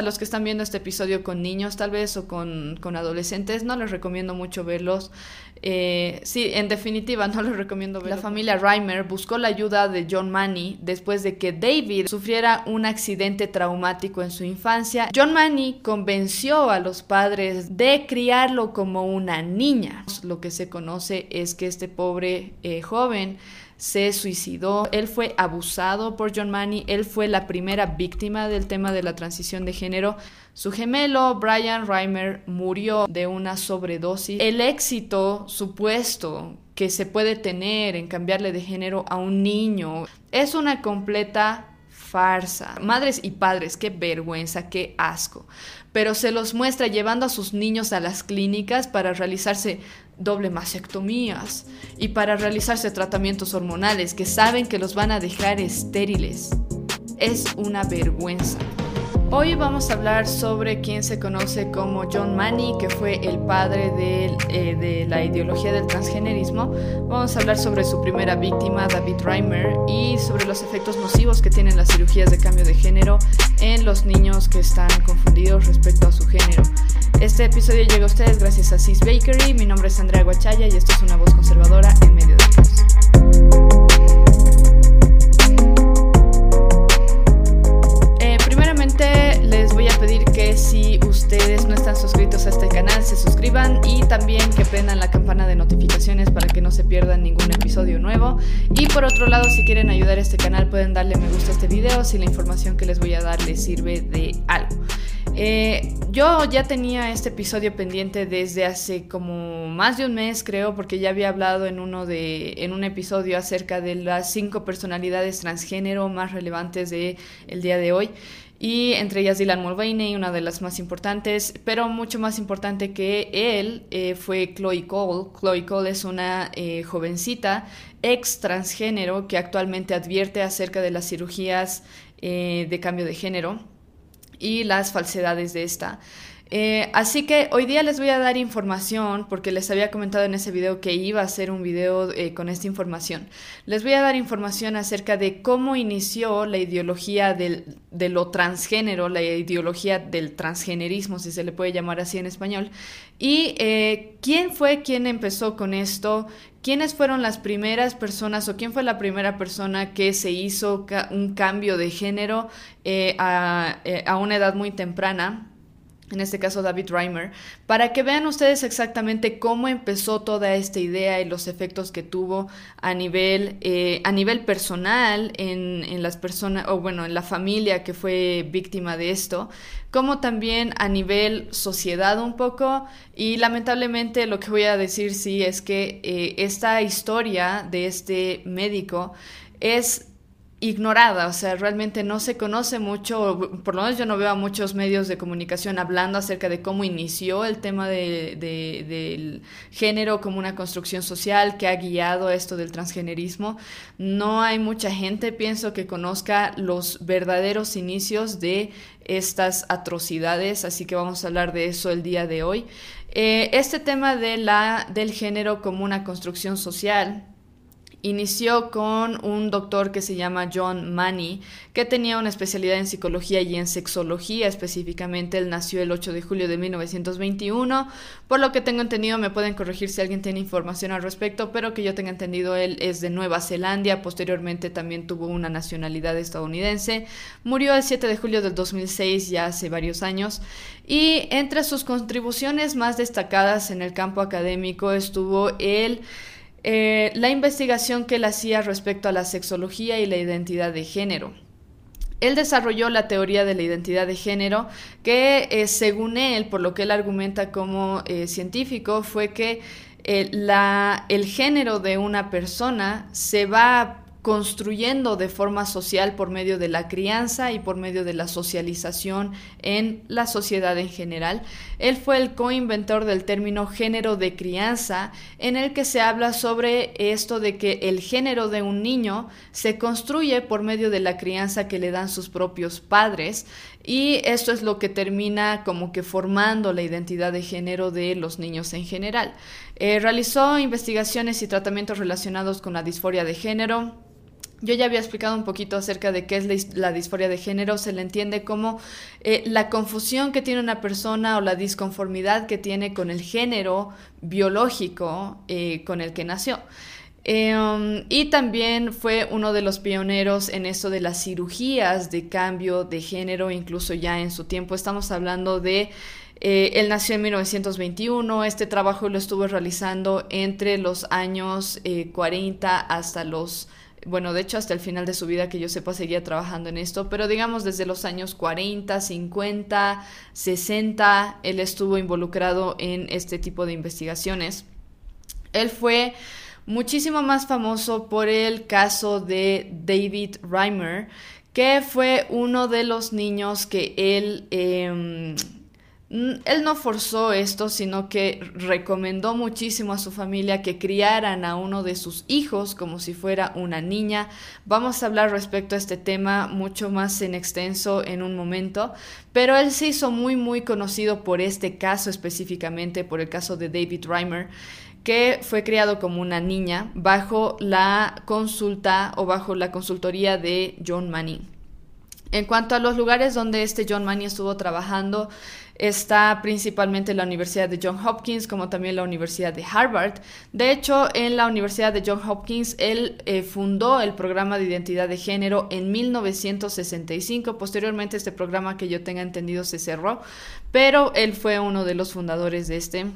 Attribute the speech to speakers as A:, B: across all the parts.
A: A los que están viendo este episodio con niños tal vez o con, con adolescentes, no les recomiendo mucho verlos. Eh, sí, en definitiva, no les recomiendo verlos. La familia Reimer buscó la ayuda de John Manny después de que David sufriera un accidente traumático en su infancia. John Manny convenció a los padres de criarlo como una niña. Lo que se conoce es que este pobre eh, joven se suicidó. Él fue abusado por John Manny. Él fue la primera víctima del tema de la transición de género. Su gemelo, Brian Reimer, murió de una sobredosis. El éxito supuesto que se puede tener en cambiarle de género a un niño es una completa farsa. Madres y padres, qué vergüenza, qué asco. Pero se los muestra llevando a sus niños a las clínicas para realizarse doble mastectomías y para realizarse tratamientos hormonales que saben que los van a dejar estériles. Es una vergüenza. Hoy vamos a hablar sobre quien se conoce como John Manny, que fue el padre de, eh, de, la ideología del transgenerismo. Vamos a hablar sobre su primera víctima, David Reimer, y sobre los efectos nocivos que tienen las cirugías de cambio de género en los niños que están confundidos respecto a su género. Este episodio llega a ustedes gracias a Cis Bakery. Mi nombre es Andrea Guachaya y esto es una voz conservadora en medio de. Pedir que si ustedes no están suscritos a este canal se suscriban y también que prendan la campana de notificaciones para que no se pierdan ningún episodio nuevo y por otro lado si quieren ayudar a este canal pueden darle me gusta a este video si la información que les voy a dar les sirve de algo. Eh, yo ya tenía este episodio pendiente desde hace como más de un mes, creo, porque ya había hablado en uno de en un episodio acerca de las cinco personalidades transgénero más relevantes de día de hoy. Y entre ellas Dylan Mulvaney, una de las más importantes, pero mucho más importante que él eh, fue Chloe Cole. Chloe Cole es una eh, jovencita ex transgénero que actualmente advierte acerca de las cirugías eh, de cambio de género y las falsedades de esta. Eh, así que hoy día les voy a dar información, porque les había comentado en ese video que iba a hacer un video eh, con esta información. Les voy a dar información acerca de cómo inició la ideología del, de lo transgénero, la ideología del transgenerismo, si se le puede llamar así en español, y eh, quién fue quien empezó con esto, quiénes fueron las primeras personas o quién fue la primera persona que se hizo un cambio de género a, a una edad muy temprana en este caso David Reimer, para que vean ustedes exactamente cómo empezó toda esta idea y los efectos que tuvo a nivel, eh, a nivel personal en, en las personas, o bueno, en la familia que fue víctima de esto, como también a nivel sociedad un poco. Y lamentablemente lo que voy a decir sí es que eh, esta historia de este médico es ignorada, o sea, realmente no se conoce mucho, por lo menos yo no veo a muchos medios de comunicación hablando acerca de cómo inició el tema de, del género como una construcción social que ha guiado esto del transgenerismo. No hay mucha gente, pienso, que conozca los verdaderos inicios de estas atrocidades, así que vamos a hablar de eso el día de hoy. Eh, este tema de la, del género como una construcción social Inició con un doctor que se llama John Manny, que tenía una especialidad en psicología y en sexología específicamente. Él nació el 8 de julio de 1921. Por lo que tengo entendido, me pueden corregir si alguien tiene información al respecto, pero que yo tenga entendido, él es de Nueva Zelanda. Posteriormente también tuvo una nacionalidad estadounidense. Murió el 7 de julio del 2006, ya hace varios años. Y entre sus contribuciones más destacadas en el campo académico estuvo el eh, la investigación que él hacía respecto a la sexología y la identidad de género. Él desarrolló la teoría de la identidad de género que, eh, según él, por lo que él argumenta como eh, científico, fue que el género de una persona se va construyendo de forma social por medio de la crianza y por medio de la socialización en la sociedad en general. Él fue el coinventor del término género de crianza, en el que se habla sobre esto de que el género de un niño se construye por medio de la crianza que le dan sus propios padres y esto es lo que termina como que formando la identidad de género de los niños en general. Eh, realizó investigaciones y tratamientos relacionados con la disforia de género, Yo ya había explicado un poquito acerca de qué es la disforia de género. Se le entiende como eh, la confusión que tiene una persona o la disconformidad que tiene con el género biológico eh, con el que nació. Em, y también fue uno de los pioneros en esto de las cirugías de cambio de género, incluso ya en su tiempo. Estamos hablando de eh, él nació en 1921, este trabajo lo estuvo realizando entre los años 40 hasta los bueno, de hecho hasta el final de su vida que yo sepa seguía trabajando en esto, pero digamos desde los años 40, 50, 60, él estuvo involucrado en este tipo de investigaciones. Él fue muchísimo más famoso por el caso de David Reimer, que fue uno de los niños que él... Em, él no forzó esto, sino que recomendó muchísimo a su familia que criaran a uno de sus hijos como si fuera una niña. Vamos a hablar respecto a este tema mucho más en extenso en un momento, pero él se hizo muy muy conocido por este caso específicamente, por el caso de David Reimer que fue criado como una niña bajo la consulta o bajo la consultoría de John Manning. En cuanto a los lugares donde este John Manning estuvo trabajando, está principalmente la Universidad de Johns Hopkins, como también la Universidad de Harvard. De hecho, en la Universidad de Johns Hopkins, él eh, fundó el programa de identidad de género en 1965. Posteriormente, este programa que yo tenga entendido se cerró, pero él fue uno de los fundadores de este.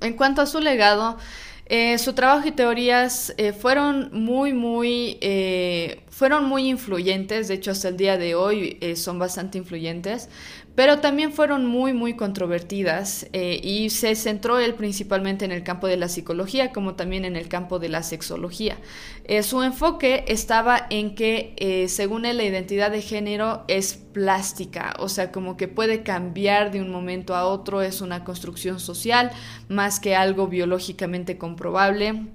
A: En cuanto a su legado, eh, su trabajo y teorías eh, fueron muy, muy, fueron muy influyentes, de hecho hasta el día de hoy son bastante influyentes, pero también fueron muy, muy controvertidas eh, y se centró él principalmente en el campo de la psicología como también en el campo de la sexología. Eh, su enfoque estaba en que, eh, según él, la identidad de género es plástica, o sea, como que puede cambiar de un momento a otro, es una construcción social más que algo biológicamente comprobable.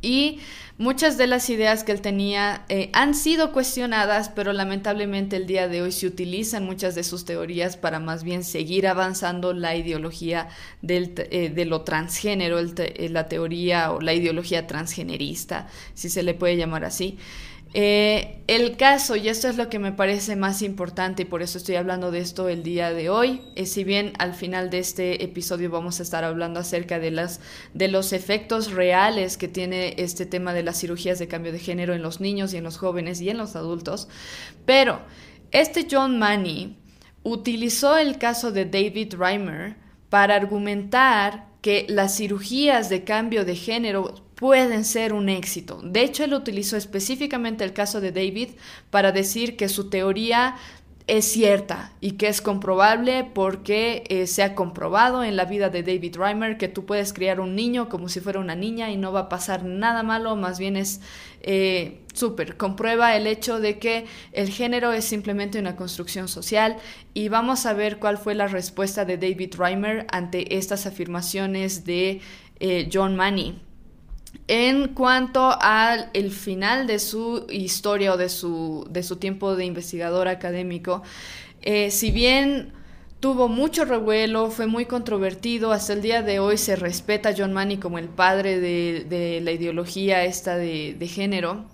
A: Y Muchas de las ideas que él tenía eh, han sido cuestionadas, pero lamentablemente el día de hoy se utilizan muchas de sus teorías para más bien seguir avanzando la ideología del, eh, de lo transgénero, eh, la teoría o la ideología transgenerista, si se le puede llamar así. Eh, el caso, y esto es lo que me parece más importante y por eso estoy hablando de esto el día de hoy, si bien al final de este episodio vamos a estar hablando acerca de, las, de los efectos reales que tiene este tema de las cirugías de cambio de género en los niños y en los jóvenes y en los adultos, pero este John Money utilizó el caso de David Reimer para argumentar que las cirugías de cambio de género pueden ser un éxito. De hecho, él utilizó específicamente el caso de David para decir que su teoría es cierta y que es comprobable porque eh, se ha comprobado en la vida de David Reimer que tú puedes criar un niño como si fuera una niña y no va a pasar nada malo, más bien es eh, súper, comprueba el hecho de que el género es simplemente una construcción social y vamos a ver cuál fue la respuesta de David Reimer ante estas afirmaciones de eh, John Money. En cuanto al final de su historia o de su, de su tiempo de investigador académico, eh, si bien tuvo mucho revuelo, fue muy controvertido, hasta el día de hoy se respeta a John Money como el padre de, la ideología esta de, género,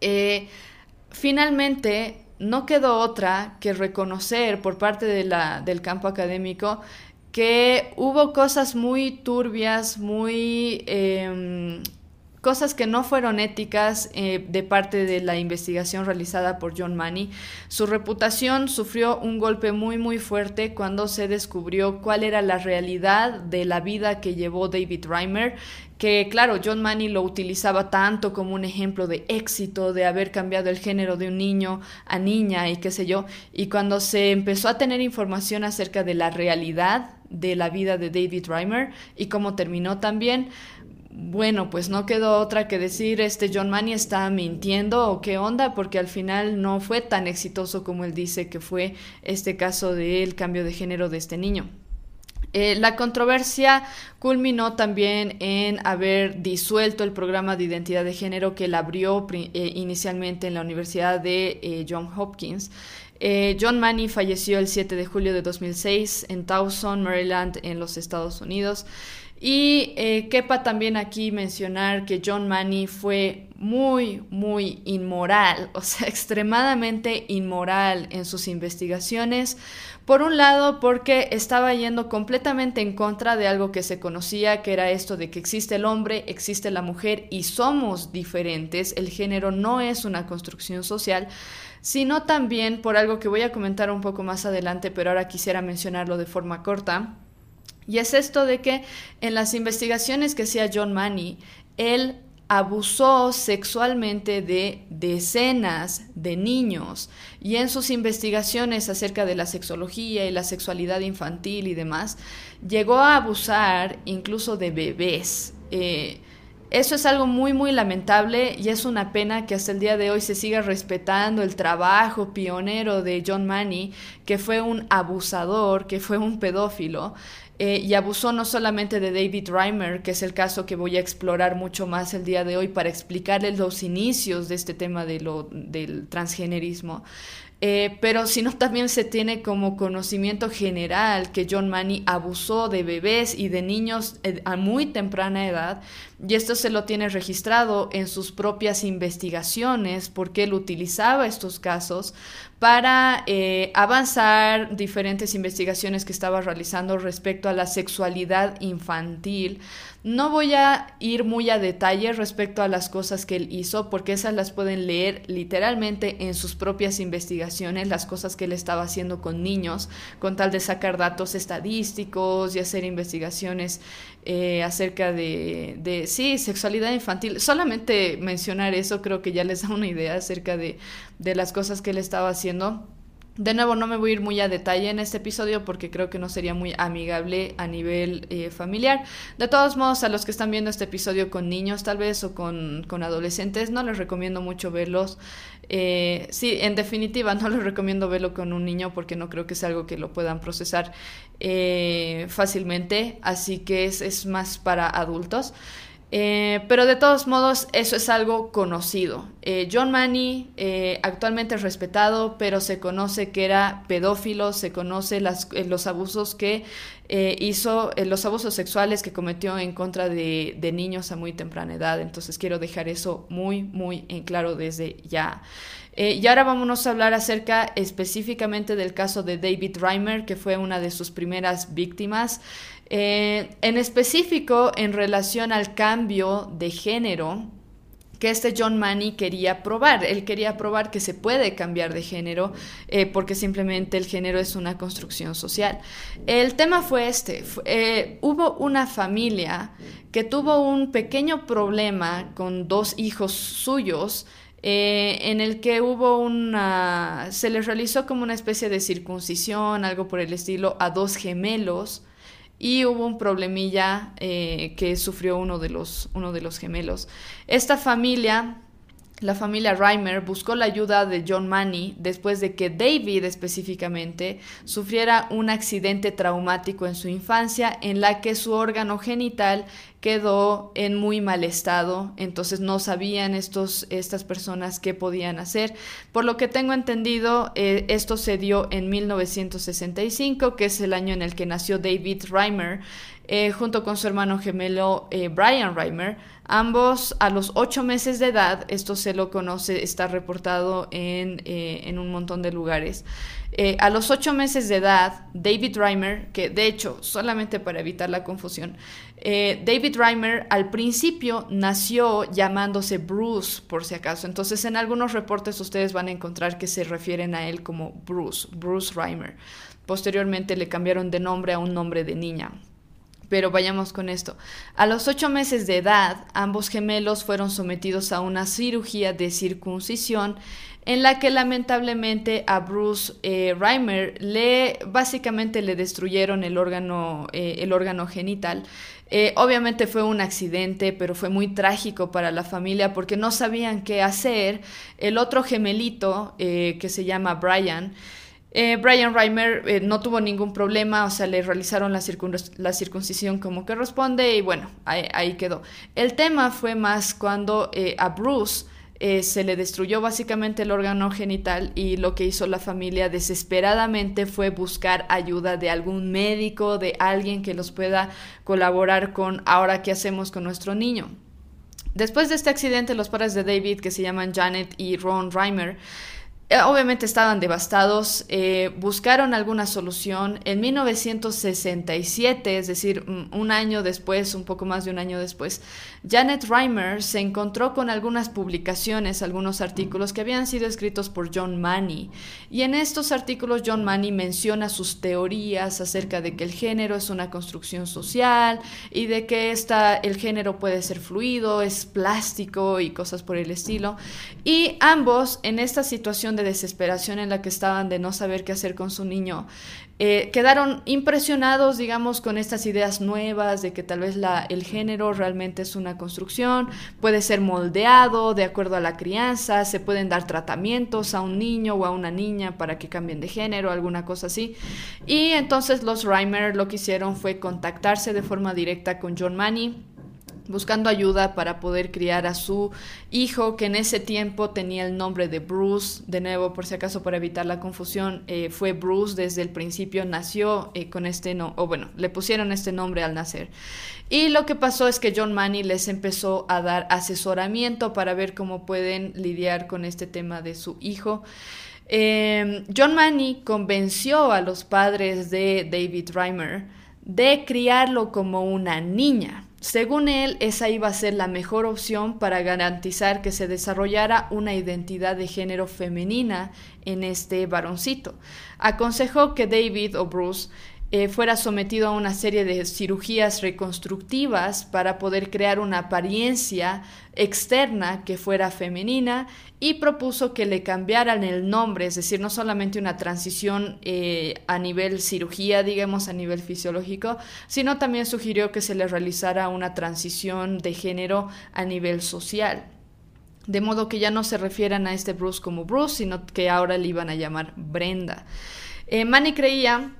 A: eh, finalmente no quedó otra que reconocer por parte del campo académico que hubo cosas muy turbias, muy... Em, cosas que no fueron éticas eh, de parte de la investigación realizada por John Money. Su reputación sufrió un golpe muy muy fuerte cuando se descubrió cuál era la realidad de la vida que llevó David Reimer que claro, John Money lo utilizaba tanto como un ejemplo de éxito, de haber cambiado el género de un niño a niña y qué sé yo, y cuando se empezó a tener información acerca de la realidad de la vida de David Reimer y cómo terminó también, bueno, pues no quedó otra que decir, este John Money está mintiendo o qué onda, porque al final no fue tan exitoso como él dice que fue este caso del cambio de género de este niño. Eh, la controversia culminó también en haber disuelto el programa de identidad de género que él abrió eh, inicialmente en la Universidad de eh, Johns Hopkins. John Money falleció el 7 de julio de 2006 en Towson, Maryland, en los Estados Unidos. Y eh, quepa también aquí mencionar que John Manny fue muy, muy inmoral, o sea, extremadamente inmoral en sus investigaciones. Por un lado, porque estaba yendo completamente en contra de algo que se conocía, que era esto de que existe el hombre, existe la mujer y somos diferentes. El género no es una construcción social, sino también por algo que voy a comentar un poco más adelante, pero ahora quisiera mencionarlo de forma corta y es esto de que en las investigaciones que hacía John Money, él abusó sexualmente de decenas de niños y en sus investigaciones acerca de la sexología y la sexualidad infantil y demás, llegó a abusar incluso de bebés. Eh, eso es algo muy, muy lamentable y es una pena que hasta el día de hoy se siga respetando el trabajo pionero de John Money, que fue un abusador, que fue un pedófilo. Eh, y abusó no solamente de David Reimer, que es el caso que voy a explorar mucho más el día de hoy para explicarles los inicios de este tema de lo, del transgenerismo, eh, pero sino también se tiene como conocimiento general que John Money abusó de bebés y de niños eh, a muy temprana edad y esto se lo tiene registrado en sus propias investigaciones porque él utilizaba estos casos para eh, avanzar diferentes investigaciones que estaba realizando respecto a la sexualidad infantil. No voy a ir muy a detalle respecto a las cosas que él hizo, porque esas las pueden leer literalmente en sus propias investigaciones, las cosas que él estaba haciendo con niños, con tal de sacar datos estadísticos y hacer investigaciones eh, acerca de, de, sí, sexualidad infantil. Solamente mencionar eso creo que ya les da una idea acerca de, de las cosas que él estaba haciendo. De nuevo, no me voy a ir muy a detalle en este episodio porque creo que no sería muy amigable a nivel eh, familiar. De todos modos, a los que están viendo este episodio con niños tal vez o con, con adolescentes, no les recomiendo mucho verlos. Eh, sí, en definitiva, no les recomiendo verlo con un niño porque no creo que sea algo que lo puedan procesar eh, fácilmente. Así que es, es más para adultos. Eh, pero de todos modos, eso es algo conocido. Eh, John Manny eh, actualmente es respetado, pero se conoce que era pedófilo, se conoce los abusos que hizo, los abusos sexuales que cometió en contra de, niños a muy temprana edad. Entonces quiero dejar eso muy, muy en claro desde ya. y ahora vámonos a hablar acerca específicamente del caso de David Reimer, que fue una de sus primeras víctimas. Eh, en específico, en relación al cambio de género que este John Money quería probar. Él quería probar que se puede cambiar de género eh, porque simplemente el género es una construcción social. El tema fue este. Eh, hubo una familia que tuvo un pequeño problema con dos hijos suyos en el que hubo una... se les realizó como una especie de circuncisión, algo por el estilo, a dos gemelos y hubo un problemilla eh, que sufrió uno de, los, uno de los gemelos. Esta familia la familia Reimer buscó la ayuda de John Money después de que David específicamente sufriera un accidente traumático en su infancia en la que su órgano genital quedó en muy mal estado, entonces no sabían estos, estas personas qué podían hacer. Por lo que tengo entendido, eh, esto se dio en 1965, que es el año en el que nació David Reimer, eh, junto con su hermano gemelo eh, Brian Reimer. Ambos a los ocho meses de edad, esto se lo conoce, está reportado en, eh, en un montón de lugares. a los ocho meses de edad, David Reimer, que de hecho, solamente para evitar la confusión, David Reimer al principio nació llamándose Bruce, por si acaso. Entonces, en algunos reportes ustedes van a encontrar que se refieren a él como Bruce, Bruce Reimer. Posteriormente le cambiaron de nombre a un nombre de niña. Pero vayamos con esto. A los ocho meses de edad, ambos gemelos fueron sometidos a una cirugía de circuncisión en la que lamentablemente a Bruce eh, Reimer le básicamente le destruyeron el órgano, eh, el órgano genital. Eh, obviamente fue un accidente, pero fue muy trágico para la familia porque no sabían qué hacer. El otro gemelito, que se llama Brian, eh, Brian Reimer eh, no tuvo ningún problema, o sea, le realizaron la, circuncisión como corresponde y bueno, ahí, quedó. El tema fue más cuando eh, a Bruce se le destruyó básicamente el órgano genital y lo que hizo la familia desesperadamente fue buscar ayuda de algún médico, de alguien que los pueda colaborar con ahora qué hacemos con nuestro niño. Después de este accidente, los padres de David, que se llaman Janet y Ron Reimer, obviamente estaban devastados, eh, buscaron alguna solución. En 1967, es decir, un año después, un poco más de un año después, Janet Reimer se encontró con algunas publicaciones, algunos artículos que habían sido escritos por John Money. Y en estos artículos John Money menciona sus teorías acerca de que el género es una construcción social y de que el género puede ser fluido, es plástico y cosas por el estilo. Y ambos en esta situación de desesperación en la que estaban de no saber qué hacer con su niño, eh, quedaron impresionados, digamos, con estas ideas nuevas de que tal vez el género realmente es una construcción, puede ser moldeado de acuerdo a la crianza, se pueden dar tratamientos a un niño o a una niña para que cambien de género, alguna cosa así. Y entonces los Reimer lo que hicieron fue contactarse de forma directa con John Money buscando ayuda para poder criar a su hijo, que en ese tiempo tenía el nombre de Bruce, de nuevo, por si acaso, para evitar la confusión, eh, fue Bruce desde el principio, nació eh, con este nombre, o bueno, le pusieron este nombre al nacer. Y lo que pasó es que John Manny les empezó a dar asesoramiento para ver cómo pueden lidiar con este tema de su hijo. Em, John Manny convenció a los padres de David Reimer de criarlo como una niña. Según él, esa iba a ser la mejor opción para garantizar que se desarrollara una identidad de género femenina en este varoncito. Aconsejó que David o Bruce eh, fuera sometido a una serie de cirugías reconstructivas para poder crear una apariencia externa que fuera femenina y propuso que le cambiaran el nombre, es decir, no solamente una transición eh, a nivel cirugía, digamos, a nivel fisiológico, sino también sugirió que se le realizara una transición de género a nivel social. De modo que ya no se refieran a este Bruce como Bruce, sino que ahora le iban a llamar Brenda. Eh, Manny creía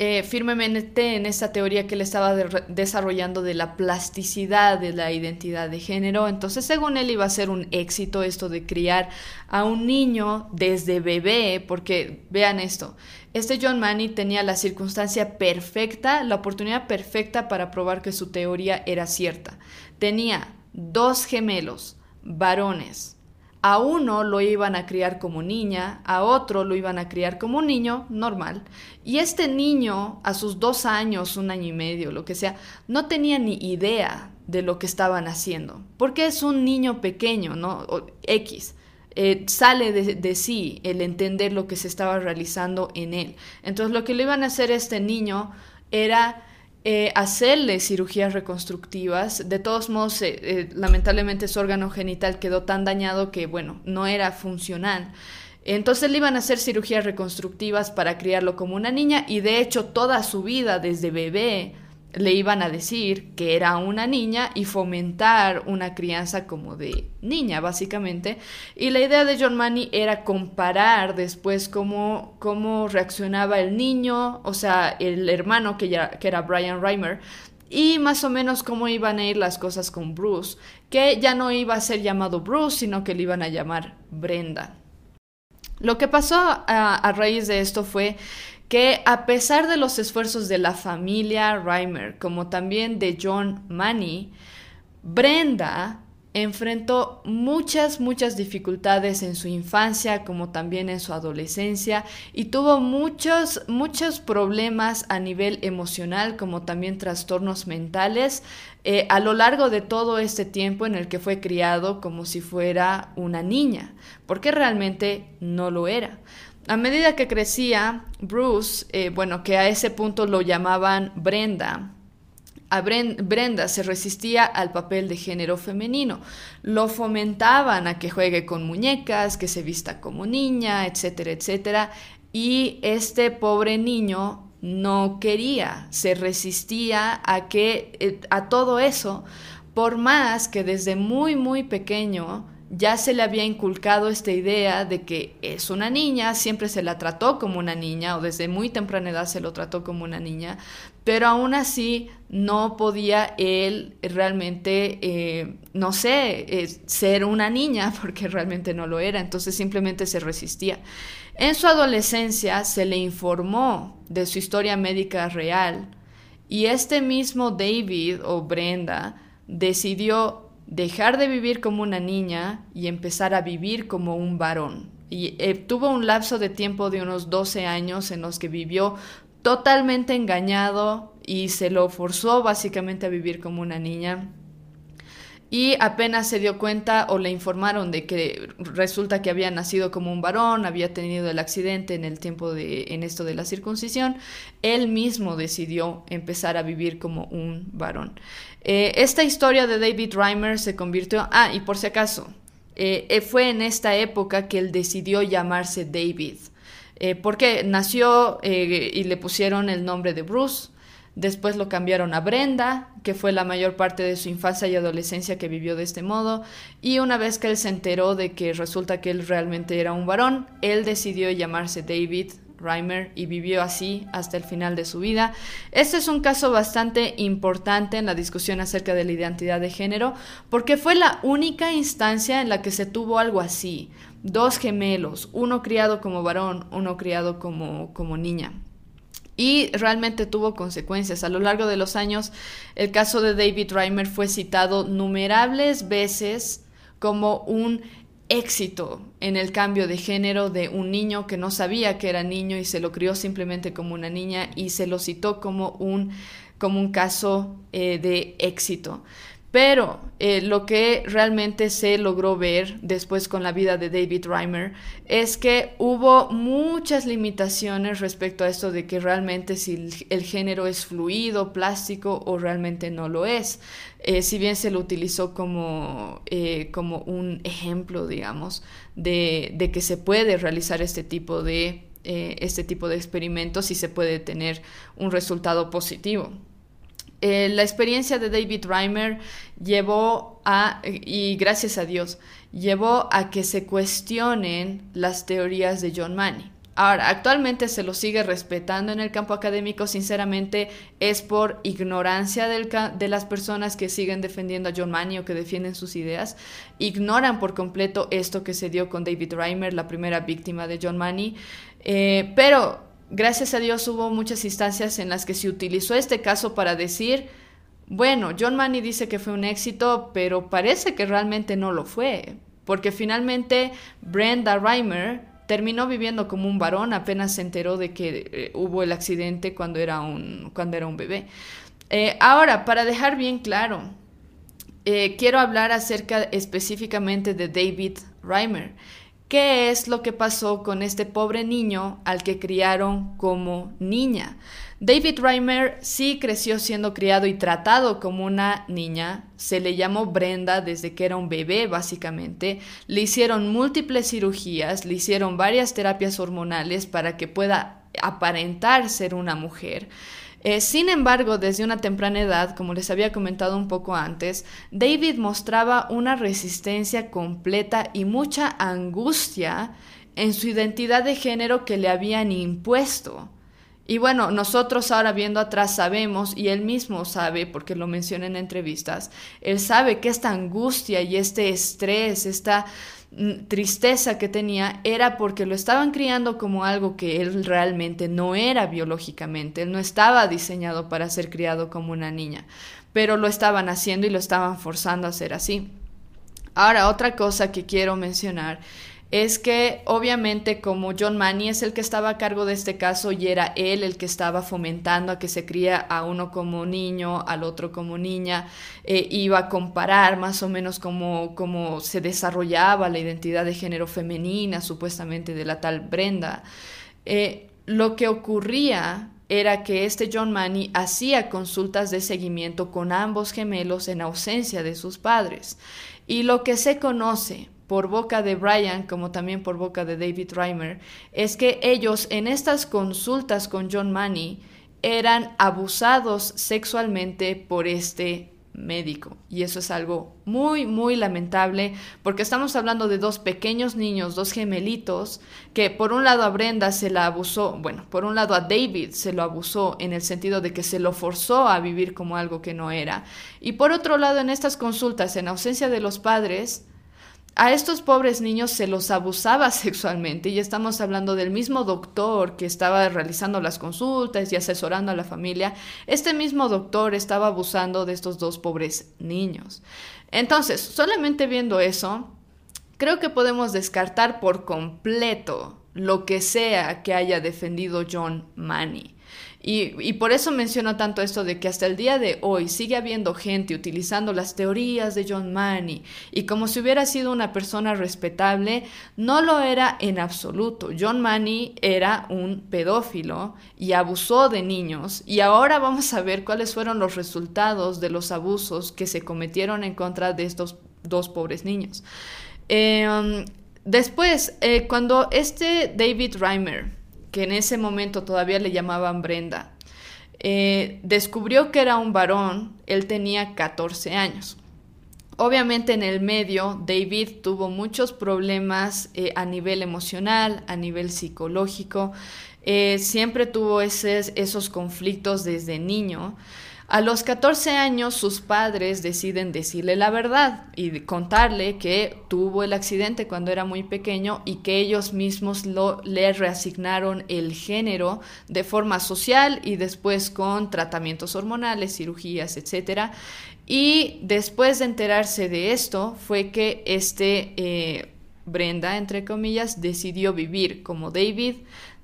A: eh, firmemente en esta teoría que él estaba desarrollando de la plasticidad de la identidad de género. Entonces, según él, iba a ser un éxito esto de criar a un niño desde bebé, porque vean esto, este John Manny tenía la circunstancia perfecta, la oportunidad perfecta para probar que su teoría era cierta. Tenía dos gemelos, varones, a uno lo iban a criar como niña, a otro lo iban a criar como niño normal. Y este niño, a sus dos años, un año y medio, lo que sea, no tenía ni idea de lo que estaban haciendo. Porque es un niño pequeño, ¿no? X. Eh, sale de, de, sí el entender lo que se estaba realizando en él. Entonces lo que le iban a hacer a este niño era eh, hacerle cirugías reconstructivas. De todos modos, eh, eh, lamentablemente su órgano genital quedó tan dañado que, bueno, no era funcional. Entonces le iban a hacer cirugías reconstructivas para criarlo como una niña y de hecho toda su vida desde bebé le iban a decir que era una niña y fomentar una crianza como de niña, básicamente. Y la idea de John Money era comparar después cómo, cómo reaccionaba el niño, o sea, el hermano que, ya, que era Brian Reimer, y más o menos cómo iban a ir las cosas con Bruce, que ya no iba a ser llamado Bruce, sino que le iban a llamar Brenda. Lo que pasó a, a raíz de esto fue que a pesar de los esfuerzos de la familia Reimer, como también de John Money, Brenda enfrentó muchas, muchas dificultades en su infancia como también en su adolescencia y tuvo muchos, muchos problemas a nivel emocional como también trastornos mentales eh, a lo largo de todo este tiempo en el que fue criado como si fuera una niña, porque realmente no lo era. A medida que crecía, Bruce, eh, bueno, que a ese punto lo llamaban Brenda, a Brenda se resistía al papel de género femenino. Lo fomentaban a que juegue con muñecas, que se vista como niña, etcétera, etcétera. Y este pobre niño no quería, se resistía a que eh, a todo eso, por más que desde muy muy pequeño ya se le había inculcado esta idea de que es una niña, siempre se la trató como una niña o desde muy temprana edad se lo trató como una niña, pero aún así no podía él realmente, eh, no sé, eh, ser una niña porque realmente no lo era, entonces simplemente se resistía. En su adolescencia se le informó de su historia médica real y este mismo David o Brenda decidió dejar de vivir como una niña y empezar a vivir como un varón. Y eh, tuvo un lapso de tiempo de unos 12 años en los que vivió totalmente engañado y se lo forzó básicamente a vivir como una niña. Y apenas se dio cuenta o le informaron de que resulta que había nacido como un varón, había tenido el accidente en el tiempo de en esto de la circuncisión, él mismo decidió empezar a vivir como un varón. Eh, esta historia de David Reimer se convirtió, ah, y por si acaso, eh, eh, fue en esta época que él decidió llamarse David. Porque nació y le pusieron el nombre de Bruce. Después lo cambiaron a Brenda, que fue la mayor parte de su infancia y adolescencia que vivió de este modo. Y una vez que él se enteró de que resulta que él realmente era un varón, él decidió llamarse David Reimer y vivió así hasta el final de su vida. Este es un caso bastante importante en la discusión acerca de la identidad de género porque fue la única instancia en la que se tuvo algo así dos gemelos, uno criado como varón, uno criado como, como niña. Y realmente tuvo consecuencias. A lo largo de los años, el caso de David Reimer fue citado numerables veces como un éxito en el cambio de género de un niño que no sabía que era niño y se lo crió simplemente como una niña y se lo citó como un, como un caso eh, de éxito. Pero eh, lo que realmente se logró ver después con la vida de David Reimer es que hubo muchas limitaciones respecto a esto de que realmente si el, género es fluido, plástico o realmente no lo es. Eh, si bien se lo utilizó como, eh, como un ejemplo, digamos, de, de, que se puede realizar este tipo de, este tipo de experimentos y se puede tener un resultado positivo. Eh, la experiencia de David Reimer llevó a, y gracias a Dios, llevó a que se cuestionen las teorías de John Money. Ahora, actualmente se lo sigue respetando en el campo académico, sinceramente es por ignorancia de las personas que siguen defendiendo a John Money o que defienden sus ideas, ignoran por completo esto que se dio con David Reimer, la primera víctima de John Money, eh, pero gracias a Dios hubo muchas instancias en las que se utilizó este caso para decir, bueno, John Money dice que fue un éxito, pero parece que realmente no lo fue, porque finalmente Brenda Reimer terminó viviendo como un varón, apenas se enteró de que eh, hubo el accidente cuando era un, cuando era un bebé. Eh, ahora, para dejar bien claro, eh, quiero hablar acerca específicamente de David Reimer. ¿Qué es lo que pasó con este pobre niño al que criaron como niña? David Reimer sí creció siendo criado y tratado como una niña. Se le llamó Brenda desde que era un bebé, básicamente. Le hicieron múltiples cirugías, le hicieron varias terapias hormonales para que pueda aparentar ser una mujer. Eh, sin embargo, desde una temprana edad, como les había comentado un poco antes, David mostraba una resistencia completa y mucha angustia en su identidad de género que le habían impuesto. Y bueno, nosotros ahora viendo atrás sabemos, y él mismo sabe, porque lo menciona en entrevistas, él sabe que esta angustia y este estrés, esta Mm, tristeza que tenía era porque lo estaban criando como algo que él realmente no era biológicamente, él no estaba diseñado para ser criado como una niña, pero lo estaban haciendo y lo estaban forzando a ser así. Ahora, otra cosa que quiero mencionar es que obviamente como John Manny es el que estaba a cargo de este caso y era él el que estaba fomentando a que se cría a uno como niño, al otro como niña, eh, iba a comparar más o menos cómo, cómo se desarrollaba la identidad de género femenina supuestamente de la tal Brenda. Eh, lo que ocurría era que este John Manny hacía consultas de seguimiento con ambos gemelos en ausencia de sus padres. Y lo que se conoce por boca de Brian como también por boca de David Reimer, es que ellos en estas consultas con John Money eran abusados sexualmente por este médico. Y eso es algo muy, muy lamentable porque estamos hablando de dos pequeños niños, dos gemelitos, que por un lado a Brenda se la abusó, bueno, por un lado a David se lo abusó en el sentido de que se lo forzó a vivir como algo que no era. Y por otro lado, en estas consultas, en ausencia de los padres, a estos pobres niños se los abusaba sexualmente y estamos hablando del mismo doctor que estaba realizando las consultas y asesorando a la familia. Este mismo doctor estaba abusando de estos dos pobres niños. Entonces, solamente viendo eso, creo que podemos descartar por completo lo que sea que haya defendido John Manny. Y, por eso menciono tanto esto de que hasta el día de hoy sigue habiendo gente utilizando las teorías de John Money y como si hubiera sido una persona respetable, no lo era en absoluto. John Money era un pedófilo y abusó de niños y ahora vamos a ver cuáles fueron los resultados de los abusos que se cometieron en contra de estos dos pobres niños. Em, después, eh, cuando este David Reimer que en ese momento todavía le llamaban Brenda, eh, descubrió que era un varón, él tenía 14 años. Obviamente en el medio David tuvo muchos problemas eh, a nivel emocional, a nivel psicológico, eh, siempre tuvo esos conflictos desde niño. A los 14 años sus padres deciden decirle la verdad y contarle que tuvo el accidente cuando era muy pequeño y que ellos mismos lo, le reasignaron el género de forma social y después con tratamientos hormonales, cirugías, etc. Y después de enterarse de esto fue que este... Eh, Brenda, entre comillas, decidió vivir como David,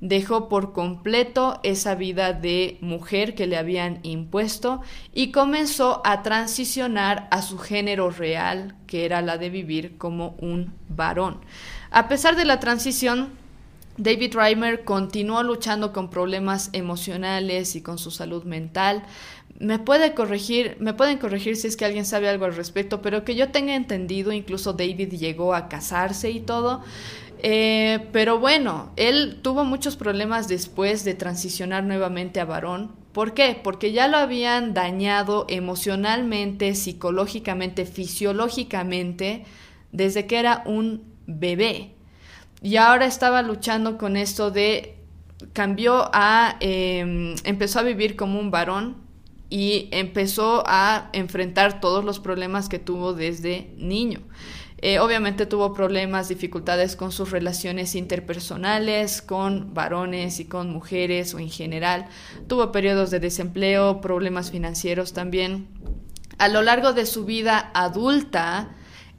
A: dejó por completo esa vida de mujer que le habían impuesto y comenzó a transicionar a su género real, que era la de vivir como un varón. A pesar de la transición, David Reimer continuó luchando con problemas emocionales y con su salud mental. Me puede corregir, me pueden corregir si es que alguien sabe algo al respecto, pero que yo tenga entendido, incluso David llegó a casarse y todo. Eh, pero bueno, él tuvo muchos problemas después de transicionar nuevamente a varón. ¿Por qué? Porque ya lo habían dañado emocionalmente, psicológicamente, fisiológicamente, desde que era un bebé. Y ahora estaba luchando con esto de cambió a, em, empezó a vivir como un varón y empezó a enfrentar todos los problemas que tuvo desde niño. Eh, obviamente tuvo problemas, dificultades con sus relaciones interpersonales, con varones y con mujeres o en general. Tuvo periodos de desempleo, problemas financieros también. A lo largo de su vida adulta,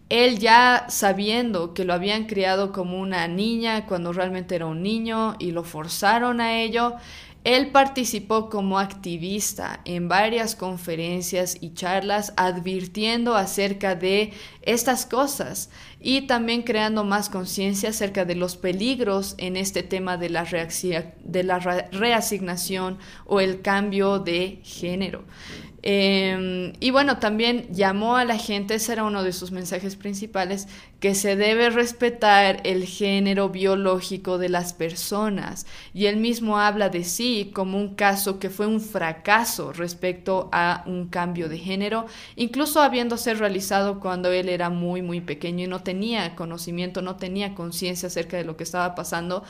A: él ya sabiendo que lo habían criado como una niña cuando realmente era un niño y lo forzaron a ello, él participó como activista en varias conferencias y charlas advirtiendo acerca de estas cosas y también creando más conciencia acerca de los peligros en este tema de la, de la reasignación o el cambio de género. Em, y bueno, también llamó a la gente, ese era uno de sus mensajes principales, que se debe respetar el género biológico de las personas. Y él mismo habla de sí como un caso que fue un fracaso respecto a un cambio de género, incluso habiéndose realizado cuando él era muy, muy pequeño y no tenía conocimiento, no tenía conciencia acerca de lo que estaba pasando.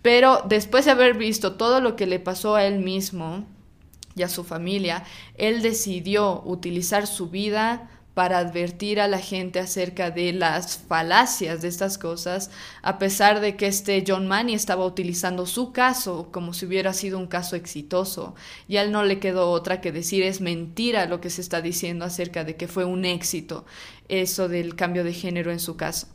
A: Pero después de haber visto todo lo que le pasó a él mismo, y a su familia, él decidió utilizar su vida para advertir a la gente acerca de las falacias de estas cosas, a pesar de que este John Manny estaba utilizando su caso como si hubiera sido un caso exitoso, y a él no le quedó otra que decir es mentira lo que se está diciendo acerca de que fue un éxito eso del cambio de género en su caso.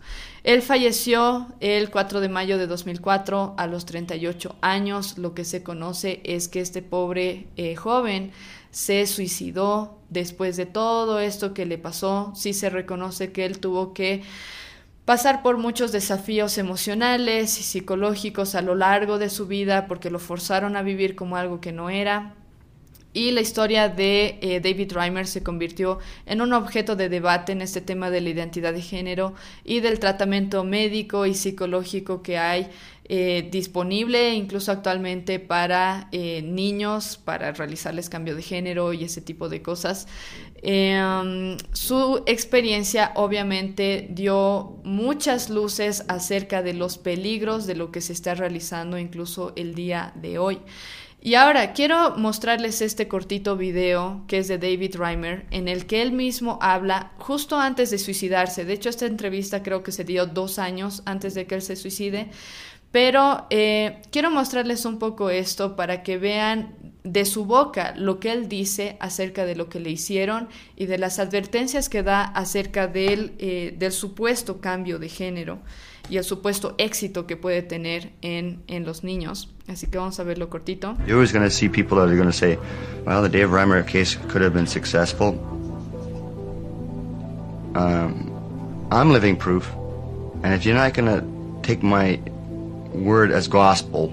A: Él falleció el 4 de mayo de 2004 a los 38 años. Lo que se conoce es que este pobre eh, joven se suicidó después de todo esto que le pasó. Sí se reconoce que él tuvo que pasar por muchos desafíos emocionales y psicológicos a lo largo de su vida porque lo forzaron a vivir como algo que no era. y la historia de eh, David Reimer se convirtió en un objeto de debate en este tema de la identidad de género y del tratamiento médico y psicológico que hay eh, disponible incluso actualmente para eh, niños, para realizarles cambio de género y ese tipo de cosas. Em, su experiencia obviamente dio muchas luces acerca de los peligros de lo que se está realizando incluso el día de hoy. Y ahora quiero mostrarles este cortito video que es de David Reimer, en el que él mismo habla justo antes de suicidarse. De hecho, esta entrevista creo que se dio dos años antes de que él se suicide. Pero eh, quiero mostrarles un poco esto para que vean de su boca lo que él dice acerca de lo que le hicieron y de las advertencias que da acerca del, eh, del supuesto cambio de género y el supuesto éxito que puede tener en, en los niños. Así que vamos a verlo cortito.
B: You're always going to see people that are going to say, well, the Dave Reimer case could have been successful. Um, I'm living proof. And if you're not going to take my word as gospel,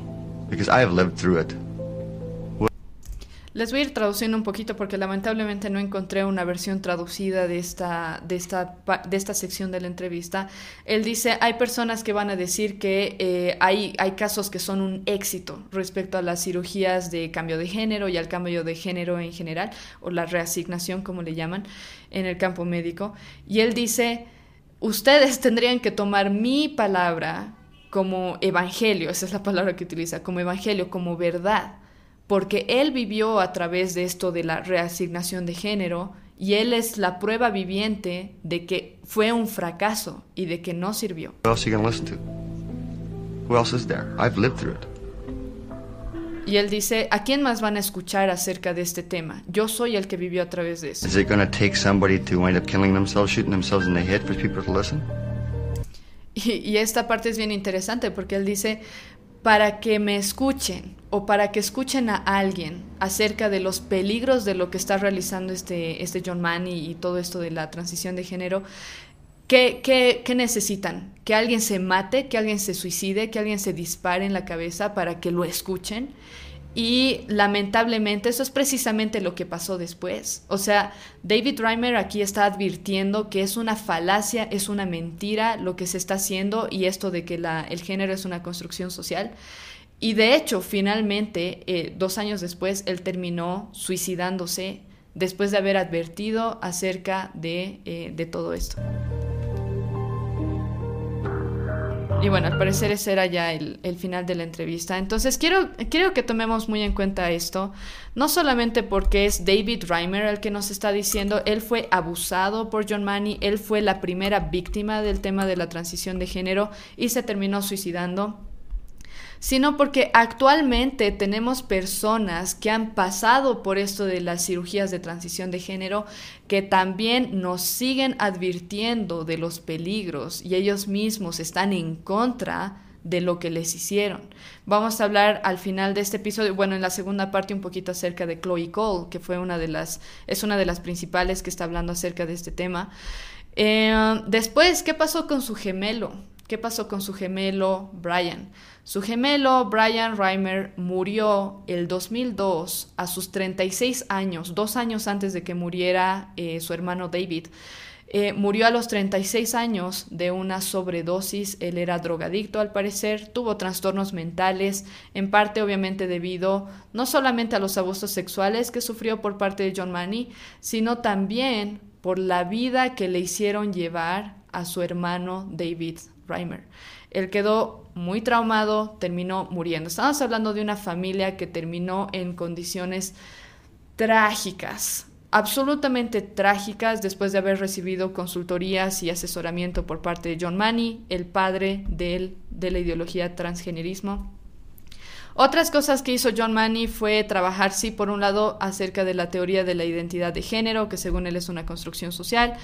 B: because I have lived through it,
A: Les voy a ir traduciendo un poquito porque lamentablemente no encontré una versión traducida de esta, de esta, de esta sección de la entrevista. Él dice, hay personas que van a decir que eh, hay, hay casos que son un éxito respecto a las cirugías de cambio de género y al cambio de género en general, o la reasignación, como le llaman, en el campo médico. Y él dice, ustedes tendrían que tomar mi palabra como evangelio, esa es la palabra que utiliza, como evangelio, como verdad porque él vivió a través de esto de la reasignación de género y él es la prueba viviente de que fue un fracaso y de que no sirvió. Y él dice, ¿a quién más van a escuchar acerca de este tema? Yo soy el que vivió a través de eso. Y, y esta parte es bien interesante porque él dice, para que me escuchen o para que escuchen a alguien acerca de los peligros de lo que está realizando este, este John Mann y, todo esto de la transición de género, ¿qué, qué, qué necesitan? ¿Que alguien se mate? ¿Que alguien se suicide? ¿Que alguien se dispare en la cabeza para que lo escuchen? Y lamentablemente eso es precisamente lo que pasó después. O sea, David Reimer aquí está advirtiendo que es una falacia, es una mentira lo que se está haciendo y esto de que el género es una construcción social. Y de hecho, finalmente, eh, dos años después, él terminó suicidándose después de haber advertido acerca de, eh, de todo esto. Y bueno, al parecer ese era ya el, final de la entrevista. Entonces quiero, quiero que tomemos muy en cuenta esto, no solamente porque es David Reimer el que nos está diciendo, él fue abusado por John Money, él fue la primera víctima del tema de la transición de género y se terminó suicidando sino porque actualmente tenemos personas que han pasado por esto de las cirugías de transición de género que también nos siguen advirtiendo de los peligros y ellos mismos están en contra de lo que les hicieron. Vamos a hablar al final de este episodio, bueno, en la segunda parte un poquito acerca de Chloe Cole, que fue una de las, es una de las principales que está hablando acerca de este tema. Eh, después, ¿qué pasó con su gemelo? ¿Qué pasó con su gemelo Brian? Su gemelo Brian Reimer murió el 2002 a sus 36 años, dos años antes de que muriera eh, su hermano David. Eh, murió a los 36 años de una sobredosis, él era drogadicto al parecer, tuvo trastornos mentales, en parte obviamente debido no solamente a los abusos sexuales que sufrió por parte de John Money, sino también por la vida que le hicieron llevar a su hermano David Reimer. Él quedó muy traumado, terminó muriendo. Estamos hablando de una familia que terminó en condiciones trágicas, absolutamente trágicas después de haber recibido consultorías y asesoramiento por parte de John Money, el padre de, de la ideología transgenerismo. Otras cosas que hizo John Money fue trabajar, sí, por un lado, acerca de la teoría de la identidad de género, que según él es una construcción social,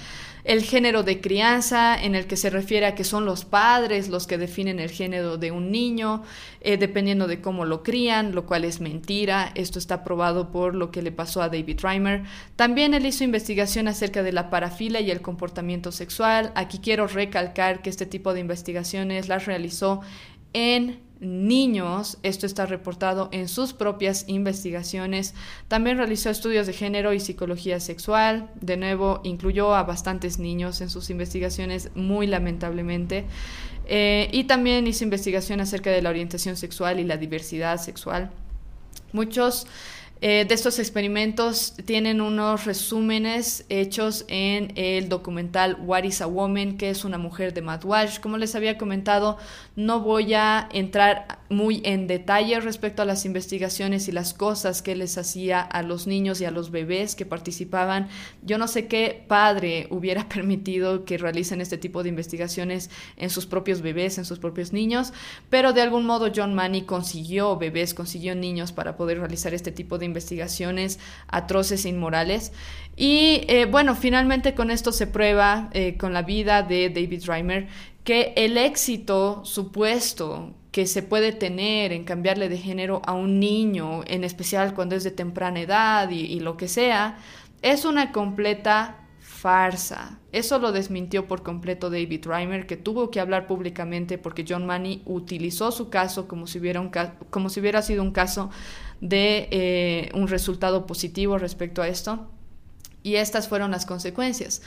A: el género de crianza, en el que se refiere a que son los padres los que definen el género de un niño, eh, dependiendo de cómo lo crían, lo cual es mentira. Esto está probado por lo que le pasó a David Reimer. También él hizo investigación acerca de la parafilia y el comportamiento sexual. Aquí quiero recalcar que este tipo de investigaciones las realizó en niños. Esto está reportado en sus propias investigaciones. También realizó estudios de género y psicología sexual. De nuevo, incluyó a bastantes niños en sus investigaciones, muy lamentablemente. Eh, y también hizo investigación acerca de la orientación sexual y la diversidad sexual. Muchos eh, de estos experimentos tienen unos resúmenes hechos en el documental What is a Woman, que es una mujer de Matt Walsh. Como les había comentado, no voy a entrar muy en detalle respecto a las investigaciones y las cosas que les hacía a los niños y a los bebés que participaban. Yo no sé qué padre hubiera permitido que realicen este tipo de investigaciones en sus propios bebés, en sus propios niños, pero de algún modo John Manny consiguió bebés, consiguió niños para poder realizar este tipo de investigaciones atroces e inmorales. Y eh, bueno, finalmente con esto se prueba, eh, con la vida de David Reimer, que el éxito supuesto que se puede tener en cambiarle de género a un niño, en especial cuando es de temprana edad y, lo que sea, es una completa farsa. Eso lo desmintió por completo David Reimer, que tuvo que hablar públicamente porque John Money utilizó su caso como si hubiera, un como si hubiera sido un caso de eh, un resultado positivo respecto a esto. Y estas fueron las consecuencias.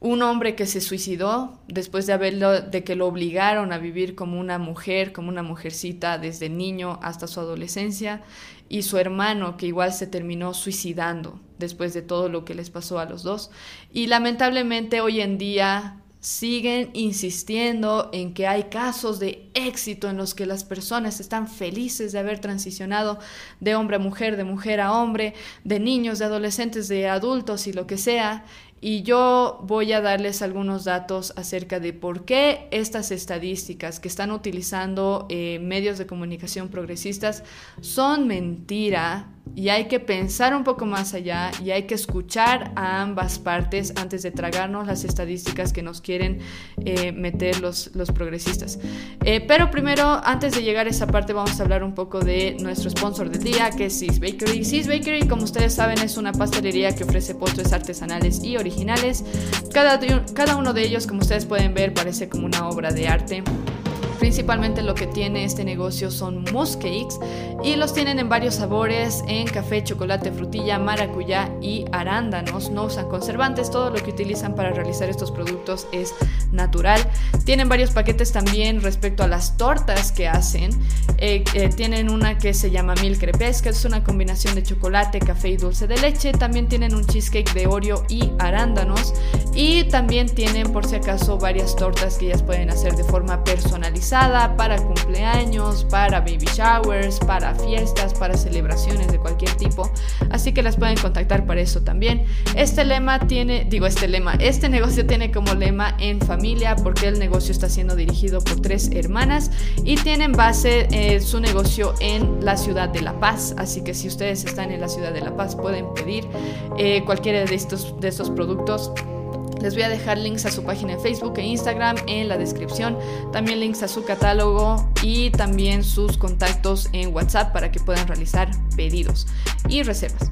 A: Un hombre que se suicidó después de haberlo, de que lo obligaron a vivir como una mujer, como una mujercita desde niño hasta su adolescencia, y su hermano que igual se terminó suicidando después de todo lo que les pasó a los dos. Y lamentablemente hoy en día siguen insistiendo en que hay casos de éxito en los que las personas están felices de haber transicionado de hombre a mujer, de mujer a hombre, de niños, de adolescentes, de adultos y lo que sea, y yo voy a darles algunos datos acerca de por qué estas estadísticas que están utilizando eh, medios de comunicación progresistas son mentira y hay que pensar un poco más allá y hay que escuchar a ambas partes antes de tragarnos las estadísticas que nos quieren eh, meter los, los progresistas. Eh, pero primero, antes de llegar a esa parte, vamos a hablar un poco de nuestro sponsor del día, que es Sis Bakery. Sis Bakery, como ustedes saben, es una pastelería que ofrece postres artesanales y originales. Cada, cada uno de ellos, como ustedes pueden ver, parece como una obra de arte. Principalmente lo que tiene este negocio son mousse cakes y los tienen en varios sabores, en café, chocolate, frutilla, maracuyá y arándanos. No usan conservantes, todo lo que utilizan para realizar estos productos es natural. Tienen varios paquetes también respecto a las tortas que hacen. Eh, eh, tienen una que se llama Mil Crepes, que es una combinación de chocolate, café y dulce de leche. También tienen un cheesecake de Oreo y arándanos. Y también tienen, por si acaso, varias tortas que ellas pueden hacer de forma para cumpleaños, para baby showers, para fiestas, para celebraciones de cualquier tipo. Así que las pueden contactar para eso también. Este lema tiene, digo este lema, este negocio tiene como lema en familia porque el negocio está siendo dirigido por tres hermanas y tienen base eh, su negocio en la ciudad de La Paz. Así que si ustedes están en la ciudad de La Paz pueden pedir eh, cualquiera de estos, de estos productos les voy a dejar links a su página de Facebook e Instagram en la descripción, también links a su catálogo y también sus contactos en WhatsApp para que puedan realizar pedidos y reservas.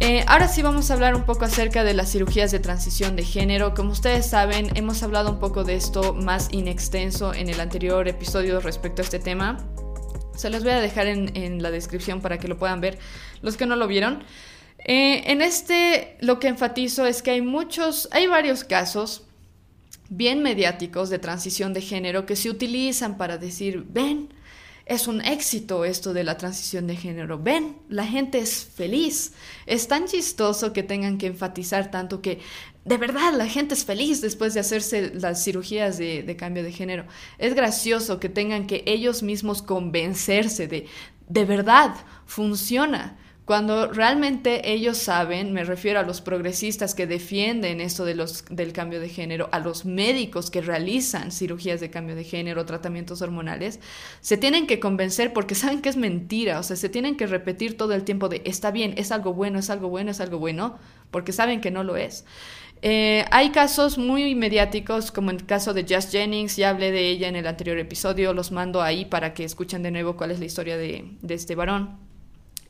A: Eh, ahora sí vamos a hablar un poco acerca de las cirugías de transición de género. Como ustedes saben, hemos hablado un poco de esto más inextenso en el anterior episodio respecto a este tema. Se los voy a dejar en, en la descripción para que lo puedan ver los que no lo vieron. Eh, en este lo que enfatizo es que hay muchos, hay varios casos bien mediáticos de transición de género que se utilizan para decir, ven, es un éxito esto de la transición de género, ven, la gente es feliz. Es tan chistoso que tengan que enfatizar tanto que de verdad la gente es feliz después de hacerse las cirugías de, de cambio de género. Es gracioso que tengan que ellos mismos convencerse de, de verdad, funciona. Cuando realmente ellos saben, me refiero a los progresistas que defienden esto de los, del cambio de género, a los médicos que realizan cirugías de cambio de género, tratamientos hormonales, se tienen que convencer porque saben que es mentira, o sea, se tienen que repetir todo el tiempo de está bien, es algo bueno, es algo bueno, es algo bueno, porque saben que no lo es. Eh, hay casos muy mediáticos, como el caso de Jess Jennings, ya hablé de ella en el anterior episodio, los mando ahí para que escuchen de nuevo cuál es la historia de este varón.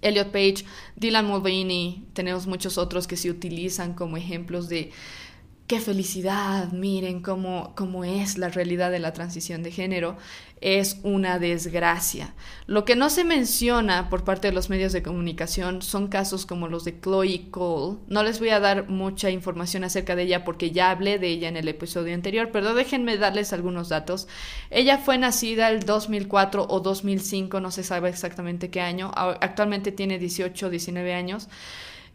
A: Elliot Page, Dylan Mulvaney, tenemos muchos otros que se utilizan como ejemplos de qué felicidad, miren cómo, cómo es la realidad de la transición de género, es una desgracia. Lo que no se menciona por parte de los medios de comunicación son casos como los de Chloe Cole. No les voy a dar mucha información acerca de ella porque ya hablé de ella en el episodio anterior, pero déjenme darles algunos datos. Ella fue nacida el 2004 o 2005, no se sabe exactamente qué año. Actualmente tiene 18 o 19 años.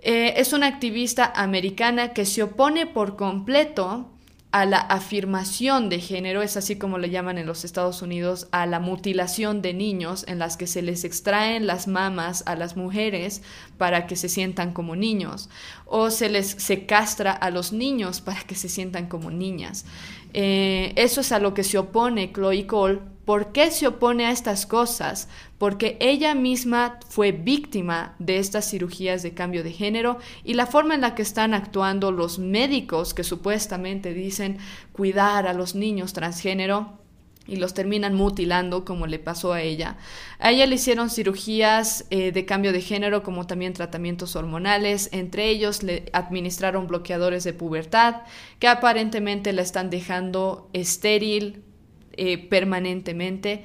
A: Eh, es una activista americana que se opone por completo a la afirmación de género, es así como le llaman en los Estados Unidos, a la mutilación de niños en las que se les extraen las mamas a las mujeres para que se sientan como niños o se les se castra a los niños para que se sientan como niñas. Eh, eso es a lo que se opone Chloe Cole. ¿Por qué se opone a estas cosas? Porque ella misma fue víctima de estas cirugías de cambio de género y la forma en la que están actuando los médicos que supuestamente dicen cuidar a los niños transgénero y los terminan mutilando como le pasó a ella. A ella le hicieron cirugías eh, de cambio de género como también tratamientos hormonales, entre ellos le administraron bloqueadores de pubertad que aparentemente la están dejando estéril eh, permanentemente.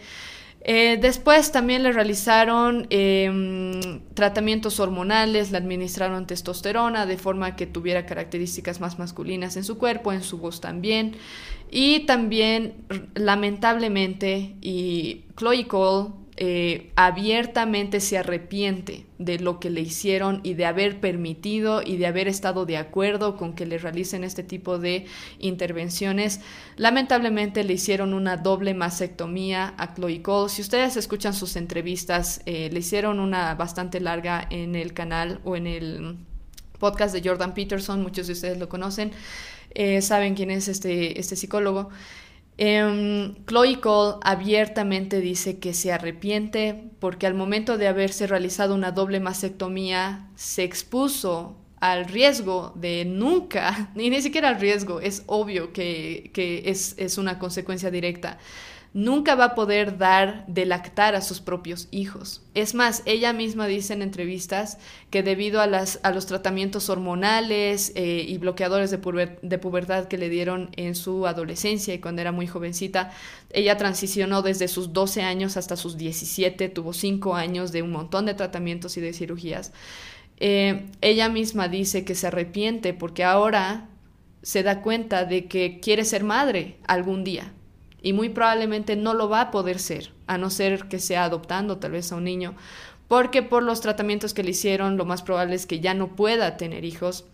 A: Eh, después también le realizaron em, tratamientos hormonales, le administraron testosterona de forma que tuviera características más masculinas en su cuerpo, en su voz también. Y también, lamentablemente, y Chloe Cole eh, abiertamente se arrepiente de lo que le hicieron y de haber permitido y de haber estado de acuerdo con que le realicen este tipo de intervenciones. Lamentablemente le hicieron una doble mastectomía a Chloe Cole. Si ustedes escuchan sus entrevistas, eh, le hicieron una bastante larga en el canal o en el podcast de Jordan Peterson, muchos de ustedes lo conocen, eh, saben quién es este, este psicólogo. Eh, Chloe Cole abiertamente dice que se arrepiente porque al momento de haberse realizado una doble mastectomía se expuso al riesgo de nunca, ni ni siquiera al riesgo, es obvio que, que es, es una consecuencia directa nunca va a poder dar de lactar a sus propios hijos. Es más, ella misma dice en entrevistas que debido a, las, a los tratamientos hormonales eh, y bloqueadores de, pubertad que le dieron en su adolescencia y cuando era muy jovencita, ella transicionó desde sus 12 años hasta sus 17, tuvo 5 años de un montón de tratamientos y de cirugías. Eh, ella misma dice que se arrepiente porque ahora se da cuenta de que quiere ser madre algún día y muy probablemente no lo va a poder ser, a no ser que sea adoptando tal vez a un niño, porque por los tratamientos que le hicieron lo más probable es que ya no pueda tener hijos.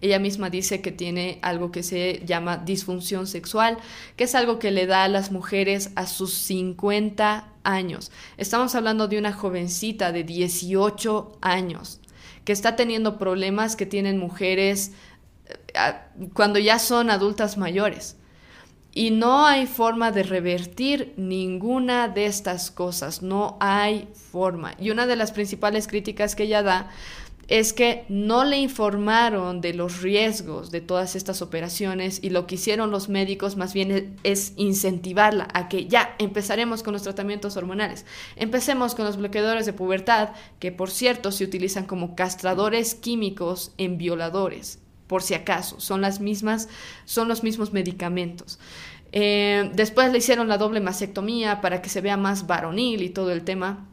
A: Ella misma dice que tiene algo que se llama disfunción sexual, que es algo que le da a las mujeres a sus 50 años. Estamos hablando de una jovencita de 18 años que está teniendo problemas que tienen mujeres eh, cuando ya son adultas mayores. Y no hay forma de revertir ninguna de estas cosas, no hay forma. Y una de las principales críticas que ella da es que no le informaron de los riesgos de todas estas operaciones y lo que hicieron los médicos más bien es incentivarla a que ya empezaremos con los tratamientos hormonales, empecemos con los bloqueadores de pubertad, que por cierto se utilizan como castradores químicos en violadores por si acaso, son las mismas, son los mismos medicamentos. Eh, después le hicieron la doble mastectomía para que se vea más varonil y todo el tema.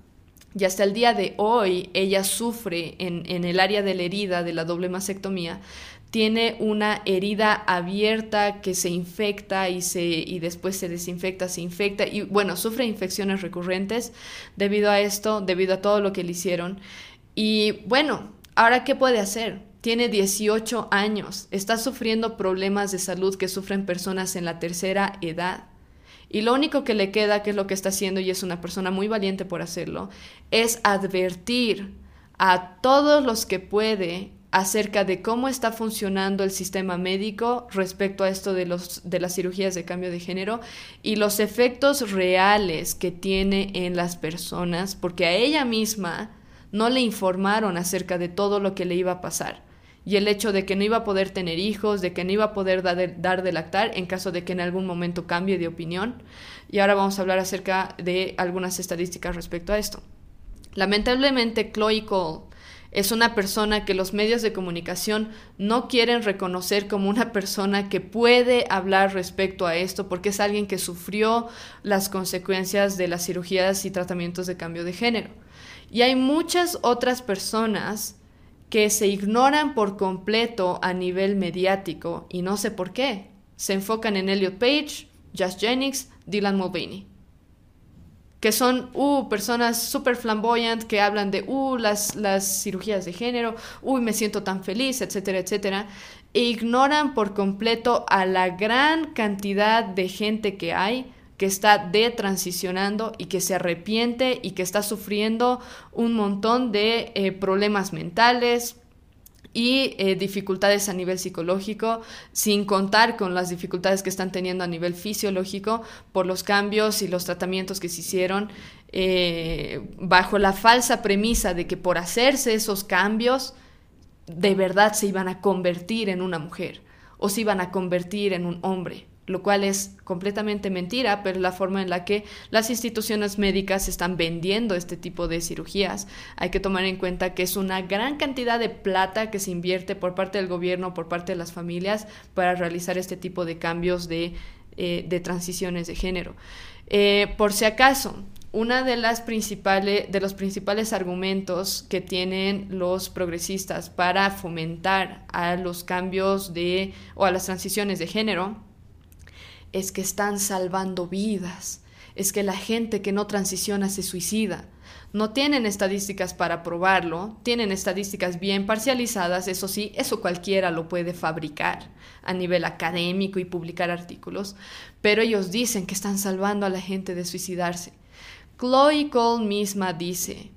A: Y hasta el día de hoy ella sufre en, en el área de la herida de la doble mastectomía, tiene una herida abierta que se infecta y, se, y después se desinfecta, se infecta y bueno, sufre infecciones recurrentes debido a esto, debido a todo lo que le hicieron. Y bueno, ahora ¿qué puede hacer? Tiene 18 años, está sufriendo problemas de salud que sufren personas en la tercera edad. Y lo único que le queda, que es lo que está haciendo, y es una persona muy valiente por hacerlo, es advertir a todos los que puede acerca de cómo está funcionando el sistema médico respecto a esto de, los, de las cirugías de cambio de género y los efectos reales que tiene en las personas, porque a ella misma no le informaron acerca de todo lo que le iba a pasar y el hecho de que no iba a poder tener hijos, de que no iba a poder dar de, dar de lactar en caso de que en algún momento cambie de opinión. Y ahora vamos a hablar acerca de algunas estadísticas respecto a esto. Lamentablemente, Chloe Cole Es una persona que los medios de comunicación no quieren reconocer como una persona que puede hablar respecto a esto porque es alguien que sufrió las consecuencias de las cirugías y tratamientos de cambio de género. Y hay muchas otras personas que se ignoran por completo a nivel mediático y no sé por qué. Se enfocan en Elliot Page, Josh Jennings, Dylan Mulvaney que son uh, personas súper flamboyant que hablan de uh, las, las cirugías de género, uy, me siento tan feliz, etcétera, etcétera, e ignoran por completo a la gran cantidad de gente que hay que está detransicionando y que se arrepiente y que está sufriendo un montón de eh, problemas mentales, y eh, dificultades a nivel psicológico, sin contar con las dificultades que están teniendo a nivel fisiológico por los cambios y los tratamientos que se hicieron eh, bajo la falsa premisa de que por hacerse esos cambios de verdad se iban a convertir en una mujer o se iban a convertir en un hombre lo cual es completamente mentira, pero la forma en la que las instituciones médicas están vendiendo este tipo de cirugías. Hay que tomar en cuenta que es una gran cantidad de plata que se invierte por parte del gobierno, por parte de las familias, para realizar este tipo de cambios de, eh, transiciones de género. Eh, por si acaso, una de las principales de los principales argumentos que tienen los progresistas para fomentar a los cambios de o a las transiciones de género es que están salvando vidas, es que la gente que no transiciona se suicida. No tienen estadísticas para probarlo, tienen estadísticas bien parcializadas, eso sí, eso cualquiera lo puede fabricar a nivel académico y publicar artículos, pero ellos dicen que están salvando a la gente de suicidarse. Chloe Cole misma dice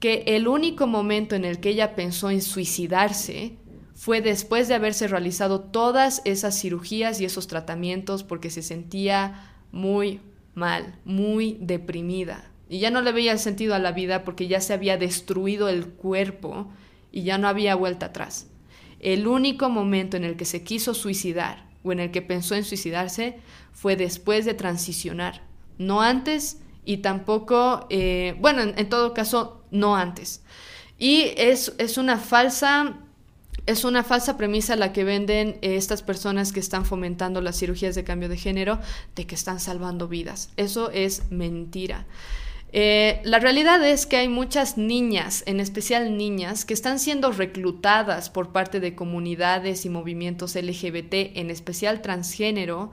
A: que el único momento en el que ella pensó en suicidarse fue después de haberse realizado todas esas cirugías y esos tratamientos porque se sentía muy mal, muy deprimida. Y ya no le veía sentido a la vida porque ya se había destruido el cuerpo y ya no había vuelta atrás. El único momento en el que se quiso suicidar o en el que pensó en suicidarse fue después de transicionar, no antes y tampoco, eh, bueno, en, todo caso, no antes. Y es, es una falsa es una falsa premisa la que venden eh, estas personas que están fomentando las cirugías de cambio de género de que están salvando vidas. Eso es mentira. Eh, la realidad es que hay muchas niñas, en especial niñas, que están siendo reclutadas por parte de comunidades y movimientos LGBT, en especial transgénero,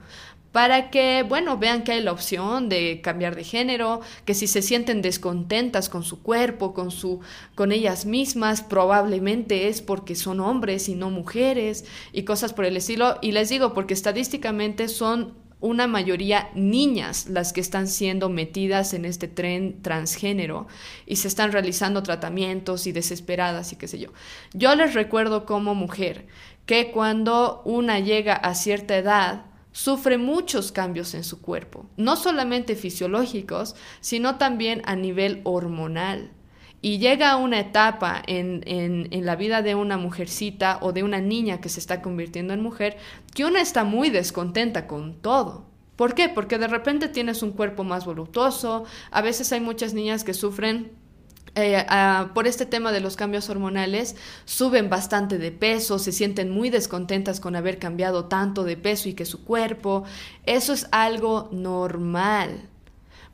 A: para que, bueno, vean que hay la opción de cambiar de género, que si se sienten descontentas con su cuerpo, con su con ellas mismas, probablemente es porque son hombres y no mujeres y cosas por el estilo, y les digo porque estadísticamente son una mayoría niñas las que están siendo metidas en este tren transgénero y se están realizando tratamientos y desesperadas y qué sé yo. Yo les recuerdo como mujer que cuando una llega a cierta edad, sufre muchos cambios en su cuerpo, no solamente fisiológicos, sino también a nivel hormonal. Y llega a una etapa en, en, la vida de una mujercita o de una niña que se está convirtiendo en mujer que una está muy descontenta con todo. ¿Por qué? Porque de repente tienes un cuerpo más voluptuoso, a veces hay muchas niñas que sufren eh, por este tema de los cambios hormonales, suben bastante de peso, se sienten muy descontentas con haber cambiado tanto de peso y que su cuerpo, eso es algo normal.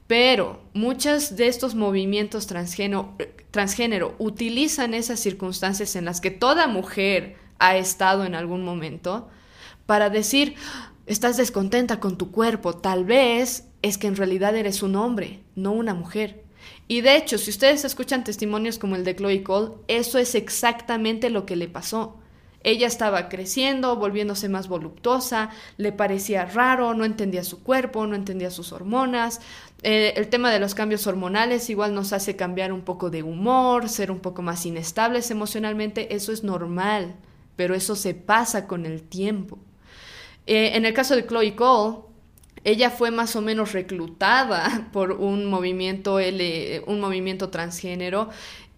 A: Pero muchos de estos movimientos transgénero, transgénero utilizan esas circunstancias en las que toda mujer ha estado en algún momento para decir, estás descontenta con tu cuerpo, tal vez es que en realidad eres un hombre, no una mujer. Y de hecho, si ustedes escuchan testimonios como el de Chloe Cole, eso es exactamente lo que le pasó. Ella estaba creciendo, volviéndose más voluptuosa, le parecía raro, no entendía su cuerpo, no entendía sus hormonas. Eh, el tema de los cambios hormonales igual nos hace cambiar un poco de humor, ser un poco más inestables emocionalmente, eso es normal, pero eso se pasa con el tiempo. Eh, en el caso de Chloe Cole, ella fue más o menos reclutada por un movimiento un movimiento transgénero.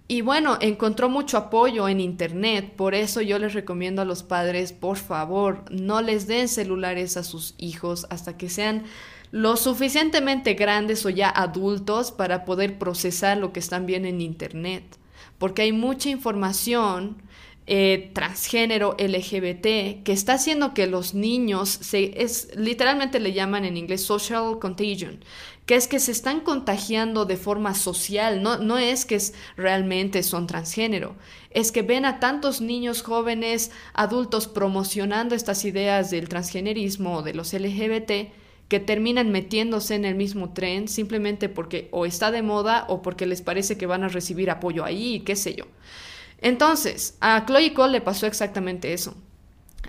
A: Y bueno, encontró mucho apoyo en internet, por eso yo les recomiendo a los padres, por favor, no les den celulares a sus hijos hasta que sean lo suficientemente grandes o ya adultos para poder procesar lo que están viendo en internet. Porque hay mucha información eh, transgénero LGBT que está haciendo que los niños se es literalmente le llaman en inglés social contagion que es que se están contagiando de forma social, no, no es que es, realmente son transgénero, es que ven a tantos niños jóvenes, adultos promocionando estas ideas del transgenerismo o de los LGBT que terminan metiéndose en el mismo tren simplemente porque o está de moda o porque les parece que van a recibir apoyo ahí, qué sé yo. Entonces, a Chloe Cole le pasó exactamente eso.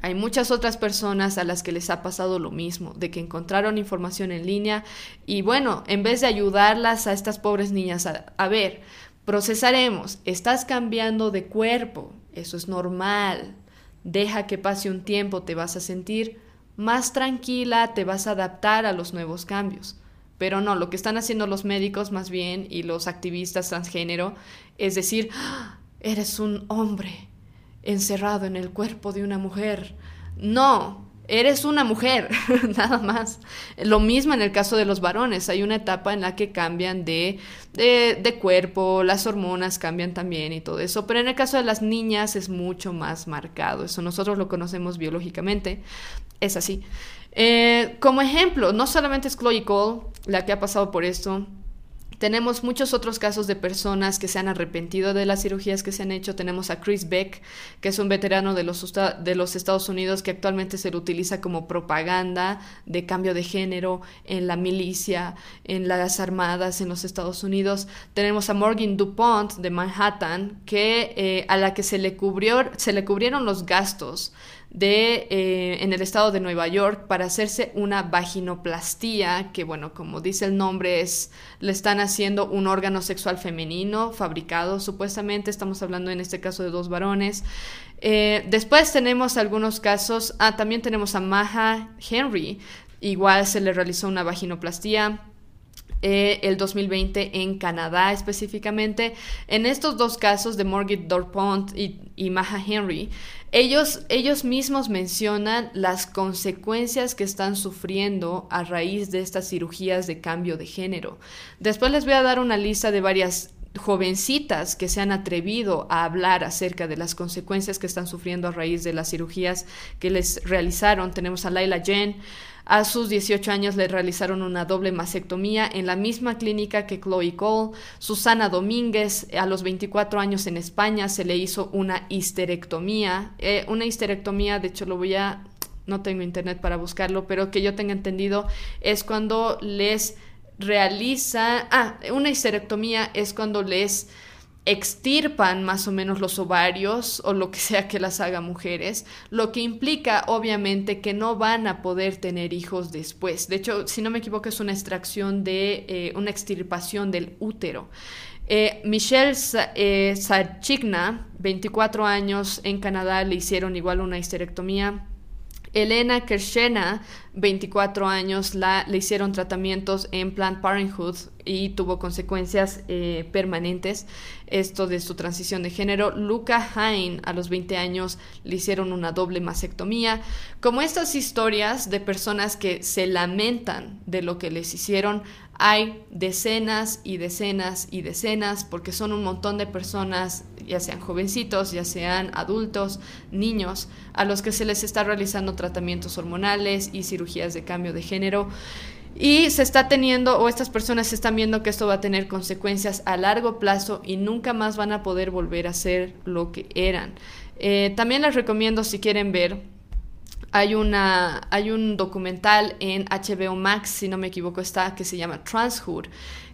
A: Hay muchas otras personas a las que les ha pasado lo mismo, de que encontraron información en línea y bueno, en vez de ayudarlas a estas pobres niñas a, ver, procesaremos, estás cambiando de cuerpo, eso es normal, deja que pase un tiempo, te vas a sentir más tranquila, te vas a adaptar a los nuevos cambios. Pero no, lo que están haciendo los médicos más bien y los activistas transgénero es decir, ¡Ah! Eres un hombre encerrado en el cuerpo de una mujer. No, eres una mujer, nada más. Lo mismo en el caso de los varones, hay una etapa en la que cambian de, de, cuerpo, las hormonas cambian también y todo eso, pero en el caso de las niñas es mucho más marcado, eso nosotros lo conocemos biológicamente, es así. Eh, como ejemplo, no solamente es Chloe Cole la que ha pasado por esto, tenemos muchos otros casos de personas que se han arrepentido de las cirugías que se han hecho. Tenemos a Chris Beck, que es un veterano de los, de los Estados Unidos que actualmente se lo utiliza como propaganda de cambio de género en la milicia, en las armadas en los Estados Unidos. Tenemos a Morgan DuPont de Manhattan, que, eh, a la que se le, cubrió, se le cubrieron los gastos de, eh, en el estado de Nueva York para hacerse una vaginoplastía, que bueno, como dice el nombre, es, le están haciendo un órgano sexual femenino fabricado, supuestamente, estamos hablando en este caso de dos varones. Eh, después tenemos algunos casos, ah, también tenemos a Maha Henry, igual se le realizó una vaginoplastía. Eh, el 2020 en Canadá específicamente. En estos dos casos de Morgan Dorpont y, y Maha Henry, ellos, ellos mismos mencionan las consecuencias que están sufriendo a raíz de estas cirugías de cambio de género. Después les voy a dar una lista de varias jovencitas que se han atrevido a hablar acerca de las consecuencias que están sufriendo a raíz de las cirugías que les realizaron. Tenemos a Laila Jen, a sus 18 años le realizaron una doble mastectomía en la misma clínica que Chloe Cole. Susana Domínguez, a los 24 años en España, se le hizo una histerectomía. Eh, una histerectomía, de hecho lo voy a... No tengo internet para buscarlo, pero que yo tenga entendido es cuando les realiza... Ah, una histerectomía es cuando les extirpan más o menos los ovarios o lo que sea que las haga mujeres, lo que implica obviamente que no van a poder tener hijos después. De hecho, si no me equivoco, es una extracción de eh, una extirpación del útero. Eh, Michelle eh, Sachigna, 24 años en Canadá, le hicieron igual una histerectomía Elena Kershena, 24 años, le hicieron tratamientos en Planned Parenthood y tuvo consecuencias eh, permanentes, esto de su transición de género. Luca Hain, a los 20 años, le hicieron una doble mastectomía. Como estas historias de personas que se lamentan de lo que les hicieron, hay decenas y decenas y decenas, porque son un montón de personas, ya sean jovencitos, ya sean adultos, niños, a los que se les está realizando tratamientos hormonales y cirugías de cambio de género. Y se está teniendo, o estas personas están viendo que esto va a tener consecuencias a largo plazo y nunca más van a poder volver a ser lo que eran. Eh, también les recomiendo, si quieren ver, hay, una, hay un documental en HBO Max, si no me equivoco está, que se llama Transhood,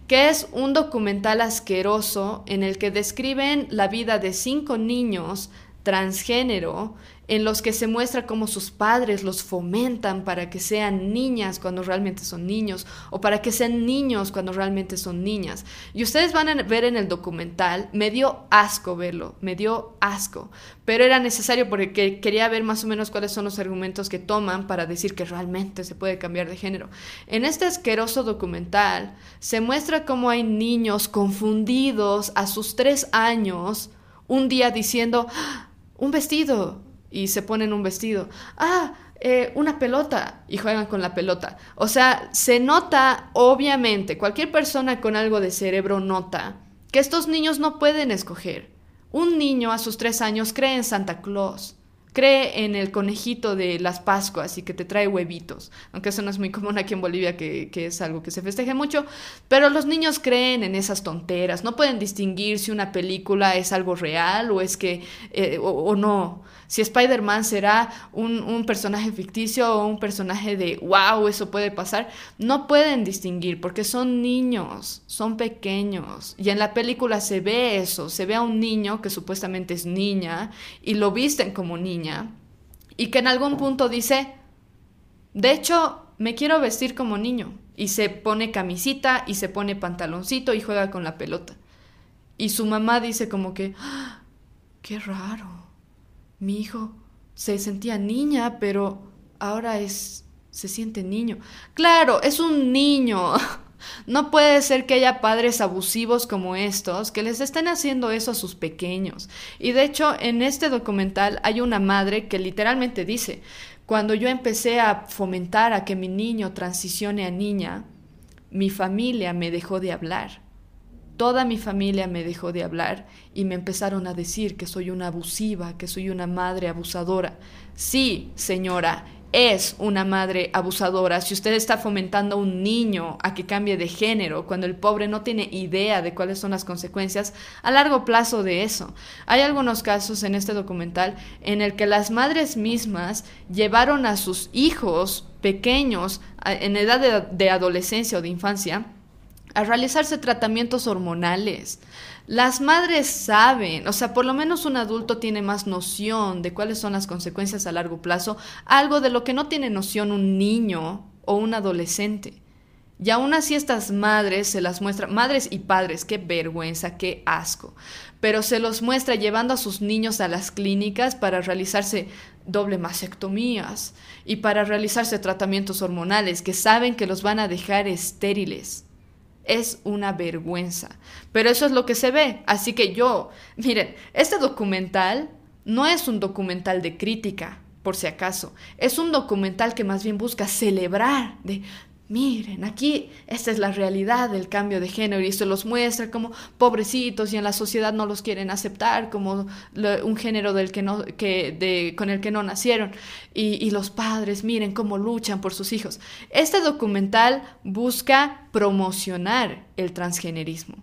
A: que es un documental asqueroso en el que describen la vida de cinco niños transgénero en los que se muestra cómo sus padres los fomentan para que sean niñas cuando realmente son niños o para que sean niños cuando realmente son niñas. Y ustedes van a ver en el documental, me dio asco verlo, me dio asco, pero era necesario porque quería ver más o menos cuáles son los argumentos que toman para decir que realmente se puede cambiar de género. En este asqueroso documental se muestra cómo hay niños confundidos a sus tres años un día diciendo, ¡Ah! un vestido, y se ponen un vestido. Ah, eh, una pelota y juegan con la pelota. O sea, se nota, obviamente, cualquier persona con algo de cerebro nota que estos niños no pueden escoger. Un niño a sus tres años cree en Santa Claus cree en el conejito de las Pascuas y que te trae huevitos, aunque eso no es muy común aquí en Bolivia, que, es algo que se festeje mucho, pero los niños creen en esas tonteras, no pueden distinguir si una película es algo real o es que, eh, o, no, si Spider-Man será un, un, personaje ficticio o un personaje de, wow, eso puede pasar, no pueden distinguir porque son niños, son pequeños, y en la película se ve eso, se ve a un niño que supuestamente es niña y lo visten como niño, y que en algún punto dice, de hecho, me quiero vestir como niño. Y se pone camisita y se pone pantaloncito y juega con la pelota. Y su mamá dice como que, ¡Ah! qué raro. Mi hijo se sentía niña, pero ahora es se siente niño. Claro, es un niño. No puede ser que haya padres abusivos como estos que les estén haciendo eso a sus pequeños. Y de hecho, en este documental hay una madre que literalmente dice, cuando yo empecé a fomentar a que mi niño transicione a niña, mi familia me dejó de hablar. Toda mi familia me dejó de hablar y me empezaron a decir que soy una abusiva, que soy una madre abusadora. Sí, señora, es una madre abusadora, si usted está fomentando a un niño a que cambie de género, cuando el pobre no tiene idea de cuáles son las consecuencias a largo plazo de eso. Hay algunos casos en este documental en el que las madres mismas llevaron a sus hijos pequeños en edad de, de adolescencia o de infancia a realizarse tratamientos hormonales. Las madres saben, o sea, por lo menos un adulto tiene más noción de cuáles son las consecuencias a largo plazo, algo de lo que no tiene noción un niño o un adolescente. Y aún así estas madres se las muestra, madres y padres, qué vergüenza, qué asco, pero se los muestra llevando a sus niños a las clínicas para realizarse doble mastectomías y para realizarse tratamientos hormonales que saben que los van a dejar estériles. Es una vergüenza. Pero eso es lo que se ve. Así que yo, miren, este documental no es un documental de crítica, por si acaso. Es un documental que más bien busca celebrar de, miren, aquí esta es la realidad del cambio de género y se los muestra como pobrecitos y en la sociedad no los quieren aceptar como un género del que no, que, con el que no nacieron y, y los padres, miren cómo luchan por sus hijos. Este documental busca promocionar el transgenerismo.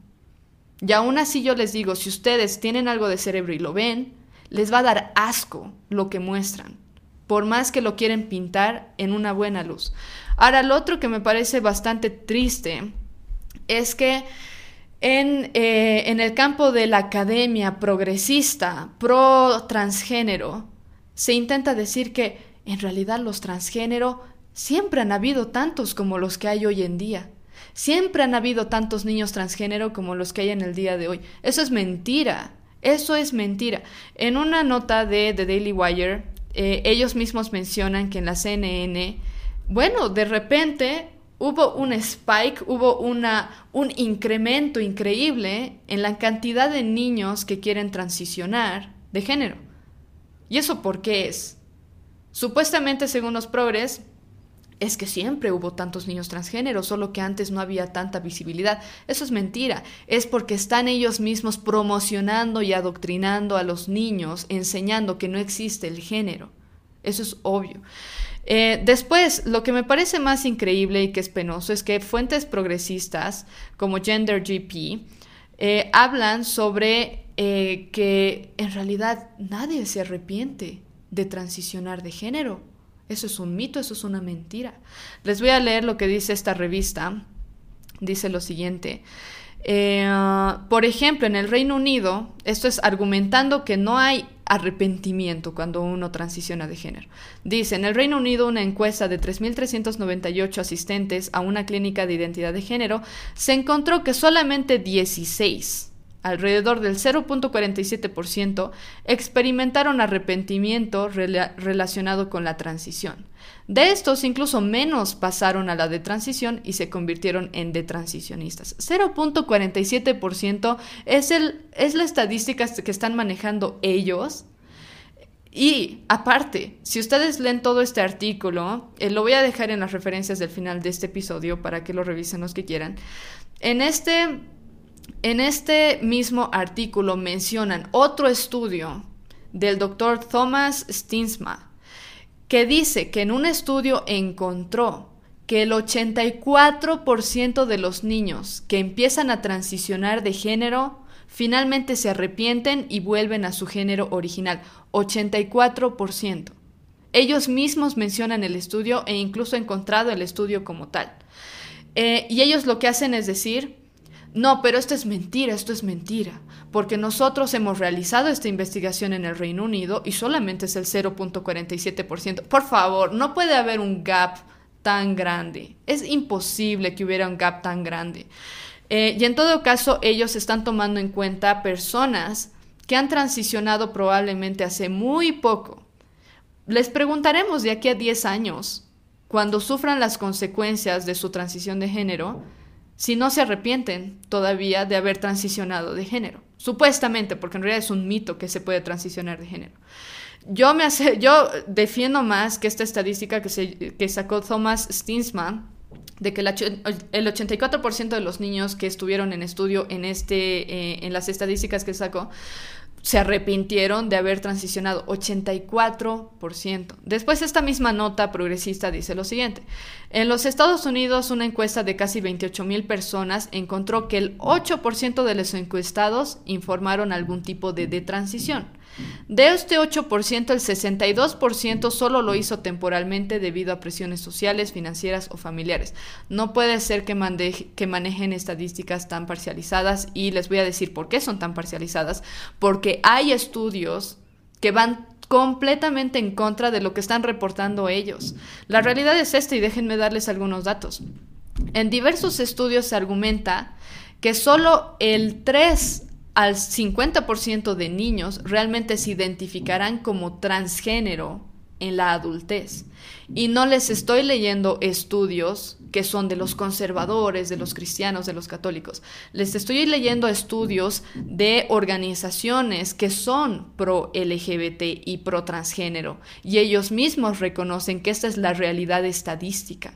A: Y aún así yo les digo, si ustedes tienen algo de cerebro y lo ven, les va a dar asco lo que muestran por más que lo quieren pintar en una buena luz. Ahora, lo otro que me parece bastante triste es que en, eh, en el campo de la academia progresista, pro transgénero, se intenta decir que en realidad los transgénero siempre han habido tantos como los que hay hoy en día. Siempre han habido tantos niños transgénero como los que hay en el día de hoy. Eso es mentira. Eso es mentira. En una nota de The Daily Wire, eh, ellos mismos mencionan que en la CNN, bueno, de repente hubo un spike, hubo una, un incremento increíble en la cantidad de niños que quieren transicionar de género. ¿Y eso por qué es? Supuestamente, según los progres, es que siempre hubo tantos niños transgéneros, solo que antes no había tanta visibilidad. Eso es mentira. Es porque están ellos mismos promocionando y adoctrinando a los niños, enseñando que no existe el género. Eso es obvio. Eh, después, lo que me parece más increíble y que es penoso es que fuentes progresistas como Gender GP eh, hablan sobre eh, que en realidad nadie se arrepiente de transicionar de género. Eso es un mito, eso es una mentira. Les voy a leer lo que dice esta revista. Dice lo siguiente. Por ejemplo, en el Reino Unido, esto es argumentando que no hay arrepentimiento cuando uno transiciona de género. Dice, en el Reino Unido una encuesta de 3.398 asistentes a una clínica de identidad de género se encontró que solamente 16 alrededor del 0.47%, experimentaron arrepentimiento relacionado con la transición. De estos, incluso menos pasaron a la de transición y se convirtieron en detransicionistas. 0.47% es, la estadística que están manejando ellos. Y aparte, si ustedes leen todo este artículo, eh, lo voy a dejar en las referencias del final de este episodio para que lo revisen los que quieran. En este En este mismo artículo mencionan otro estudio del doctor Thomas Stinsma, que dice que en un estudio encontró que el 84% de los niños que empiezan a transicionar de género finalmente se arrepienten y vuelven a su género original. 84%. Ellos mismos mencionan el estudio e incluso encontrado el estudio como tal. Eh, y ellos lo que hacen es decir, no, pero esto es mentira, esto es mentira, porque nosotros hemos realizado esta investigación en el Reino Unido y solamente es el 0.47%. Por favor, no puede haber un gap tan grande. Es imposible que hubiera un gap tan grande. Eh, y en todo caso, ellos están tomando en cuenta personas que han transicionado probablemente hace muy poco les preguntaremos de aquí a 10 años, cuando sufran las consecuencias de su transición de género, si no se arrepienten todavía de haber transicionado de género. Supuestamente, porque en realidad es un mito que se puede transicionar de género. Yo, me hace, yo defiendo más que esta estadística que, se, que sacó Thomas Stinsman, de que el 84% de los niños que estuvieron en estudio en, este, eh, en las estadísticas que sacó se arrepintieron de haber transicionado 84%. Después esta misma nota progresista dice lo siguiente. En los Estados Unidos una encuesta de casi 28 mil personas encontró que el 8% de los encuestados informaron algún tipo de detransición. De este 8%, el 62% solo lo hizo temporalmente debido a presiones sociales, financieras o familiares. No puede ser que, manejen estadísticas tan parcializadas y les voy a decir por qué son tan parcializadas. Porque hay estudios que van completamente en contra de lo que están reportando ellos. La realidad es esta y déjenme darles algunos datos. En diversos estudios se argumenta que solo el 3 al 50% de niños realmente se identificarán como transgénero en la adultez. Y no les estoy leyendo estudios que son de los conservadores, de los cristianos, de los católicos. Les estoy leyendo estudios de organizaciones que son pro LGBT y pro transgénero. Y ellos mismos reconocen que esta es la realidad estadística.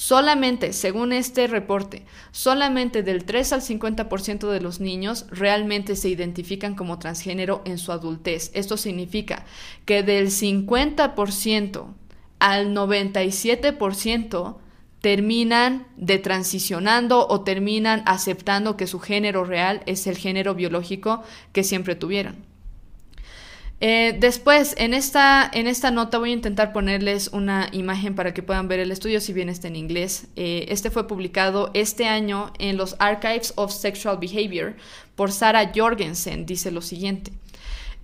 A: Solamente, según este reporte, solamente del 3 al 50% de los niños realmente se identifican como transgénero en su adultez. Esto significa que del 50% al 97% terminan detransicionando o terminan aceptando que su género real es el género biológico que siempre tuvieron. Eh, después, en esta, en esta nota voy a intentar ponerles una imagen para que puedan ver el estudio, si bien está en inglés. Eh, este fue publicado este año en los Archives of Sexual Behavior por Sarah Jorgensen. Dice lo siguiente.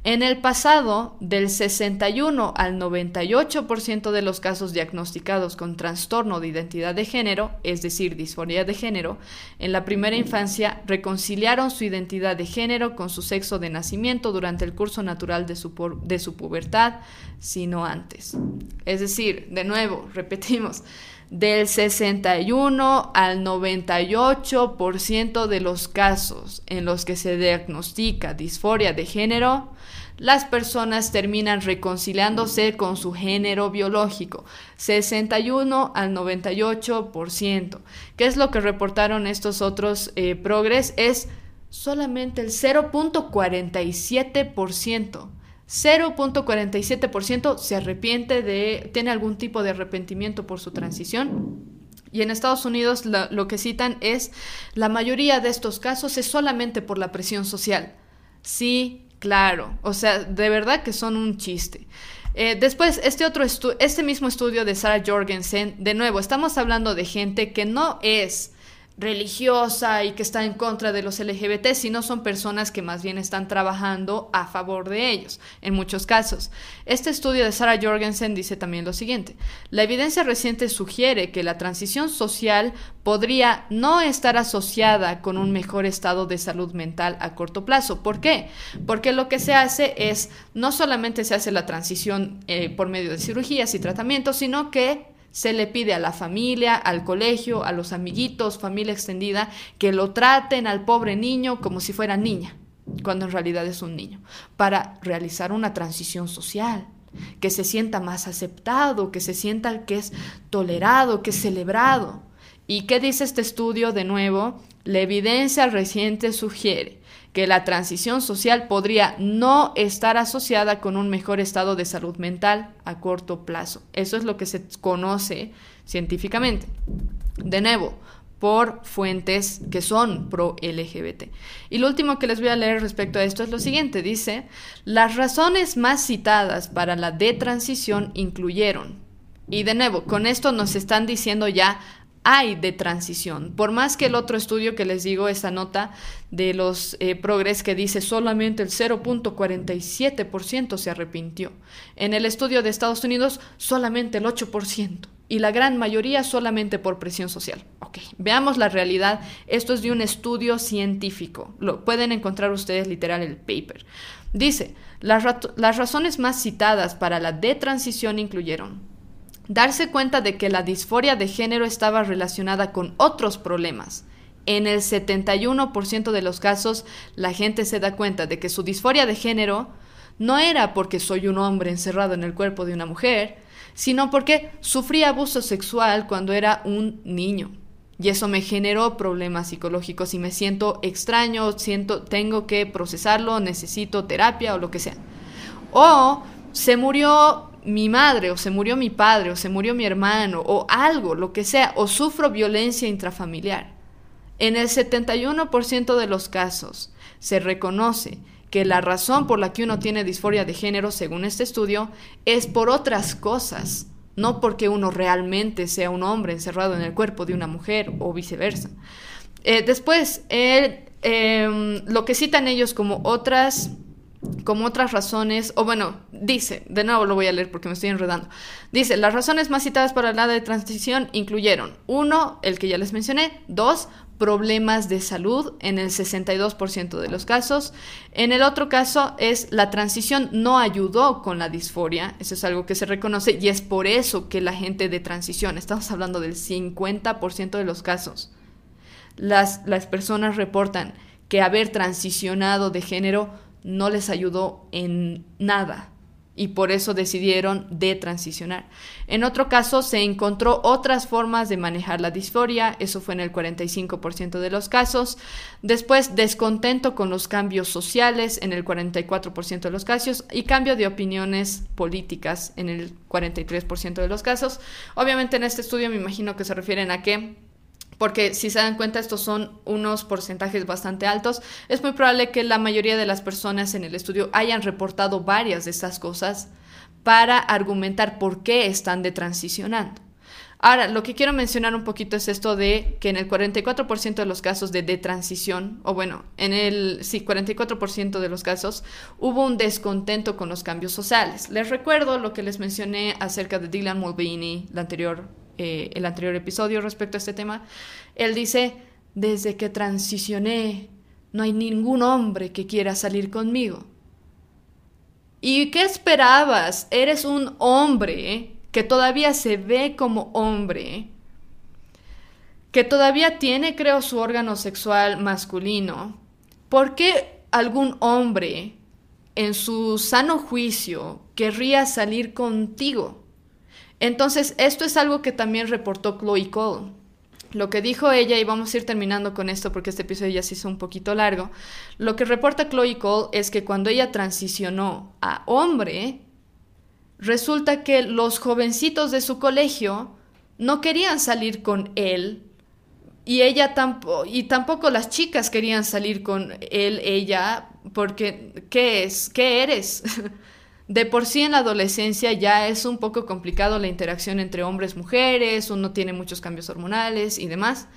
A: En el pasado, del 61 al 98% de los casos diagnosticados con trastorno de identidad de género, es decir, disforia de género, en la primera infancia reconciliaron su identidad de género con su sexo de nacimiento durante el curso natural de su, de su pubertad, sino antes. Es decir, de nuevo, repetimos, del 61 al 98% de los casos en los que se diagnostica disforia de género, las personas terminan reconciliándose con su género biológico, 61 al 98%. ¿Qué es lo que reportaron estos otros eh, progres? Es solamente el 0.47%. 0.47% se arrepiente de, tiene algún tipo de arrepentimiento por su transición. Y en Estados Unidos lo que citan es, la mayoría de estos casos es solamente por la presión social. Sí, claro, o sea, de verdad que son un chiste. Eh, después, este otro este mismo estudio de Sarah Jorgensen, de nuevo, estamos hablando de gente que no es religiosa y que está en contra de los LGBT, sino son personas que más bien están trabajando a favor de ellos, en muchos casos. Este estudio de Sarah Jorgensen dice también lo siguiente, la evidencia reciente sugiere que la transición social podría no estar asociada con un mejor estado de salud mental a corto plazo. ¿Por qué? Porque lo que se hace es, no solamente se hace la transición eh, por medio de cirugías y tratamientos, sino que se le pide a la familia, al colegio, a los amiguitos, familia extendida, que lo traten al pobre niño como si fuera niña, cuando en realidad es un niño, para realizar una transición social, que se sienta más aceptado, que se sienta que es tolerado, que es celebrado. ¿Y qué dice este estudio de nuevo? La evidencia reciente sugiere que la transición social podría no estar asociada con un mejor estado de salud mental a corto plazo. Eso es lo que se conoce científicamente. De nuevo, por fuentes que son pro LGBT. Y lo último que les voy a leer respecto a esto es lo siguiente. Dice, las razones más citadas para la detransición incluyeron, y de nuevo, con esto nos están diciendo ya hay de transición. Por más que el otro estudio que les digo, esa nota de los eh, progres que dice solamente el 0.47% se arrepintió. En el estudio de Estados Unidos, solamente el 8% y la gran mayoría solamente por presión social. Ok, veamos la realidad. Esto es de un estudio científico. Lo pueden encontrar ustedes literal el paper. Dice, las, las razones más citadas para la detransición incluyeron darse cuenta de que la disforia de género estaba relacionada con otros problemas. En el 71% de los casos, la gente se da cuenta de que su disforia de género no era porque soy un hombre encerrado en el cuerpo de una mujer, sino porque sufrí abuso sexual cuando era un niño. Y eso me generó problemas psicológicos y me siento extraño, siento, tengo que procesarlo, necesito terapia o lo que sea. O se murió mi madre o se murió mi padre o se murió mi hermano o algo, lo que sea, o sufro violencia intrafamiliar. En el 71% de los casos se reconoce que la razón por la que uno tiene disforia de género, según este estudio, es por otras cosas, no porque uno realmente sea un hombre encerrado en el cuerpo de una mujer o viceversa. Eh, después, em, lo que citan ellos como otras como otras razones, o bueno, dice, de nuevo lo voy a leer porque me estoy enredando. Dice, las razones más citadas para la de transición incluyeron, uno, el que ya les mencioné, dos, problemas de salud en el 62% de los casos. En el otro caso es la transición no ayudó con la disforia, eso es algo que se reconoce y es por eso que la gente de transición, estamos hablando del 50% de los casos, las, las personas reportan que haber transicionado de género no les ayudó en nada y por eso decidieron detransicionar. En otro caso, se encontró otras formas de manejar la disforia, eso fue en el 45% de los casos. Después, descontento con los cambios sociales en el 44% de los casos y cambio de opiniones políticas en el 43% de los casos. Obviamente en este estudio me imagino que se refieren a que porque si se dan cuenta estos son unos porcentajes bastante altos, es muy probable que la mayoría de las personas en el estudio hayan reportado varias de estas cosas para argumentar por qué están detransicionando. Ahora, lo que quiero mencionar un poquito es esto de que en el 44% de los casos de detransición, o bueno, en el sí, 44% de los casos, hubo un descontento con los cambios sociales. Les recuerdo lo que les mencioné acerca de Dylan Mulvaney, la anterior eh, el anterior episodio respecto a este tema, él dice, desde que transicioné, no hay ningún hombre que quiera salir conmigo. ¿Y qué esperabas? Eres un hombre que todavía se ve como hombre, que todavía tiene, creo, su órgano sexual masculino. ¿Por qué algún hombre en su sano juicio querría salir contigo? Entonces, esto es algo que también reportó Chloe Cole. Lo que dijo ella, y vamos a ir terminando con esto porque este episodio ya se hizo un poquito largo, lo que reporta Chloe Cole es que cuando ella transicionó a hombre, resulta que los jovencitos de su colegio no querían salir con él y ella tampoco, y tampoco las chicas querían salir con él, ella, porque ¿qué es? ¿Qué eres? De por sí en la adolescencia ya es un poco complicado la interacción entre hombres y mujeres, uno tiene muchos cambios hormonales y demás.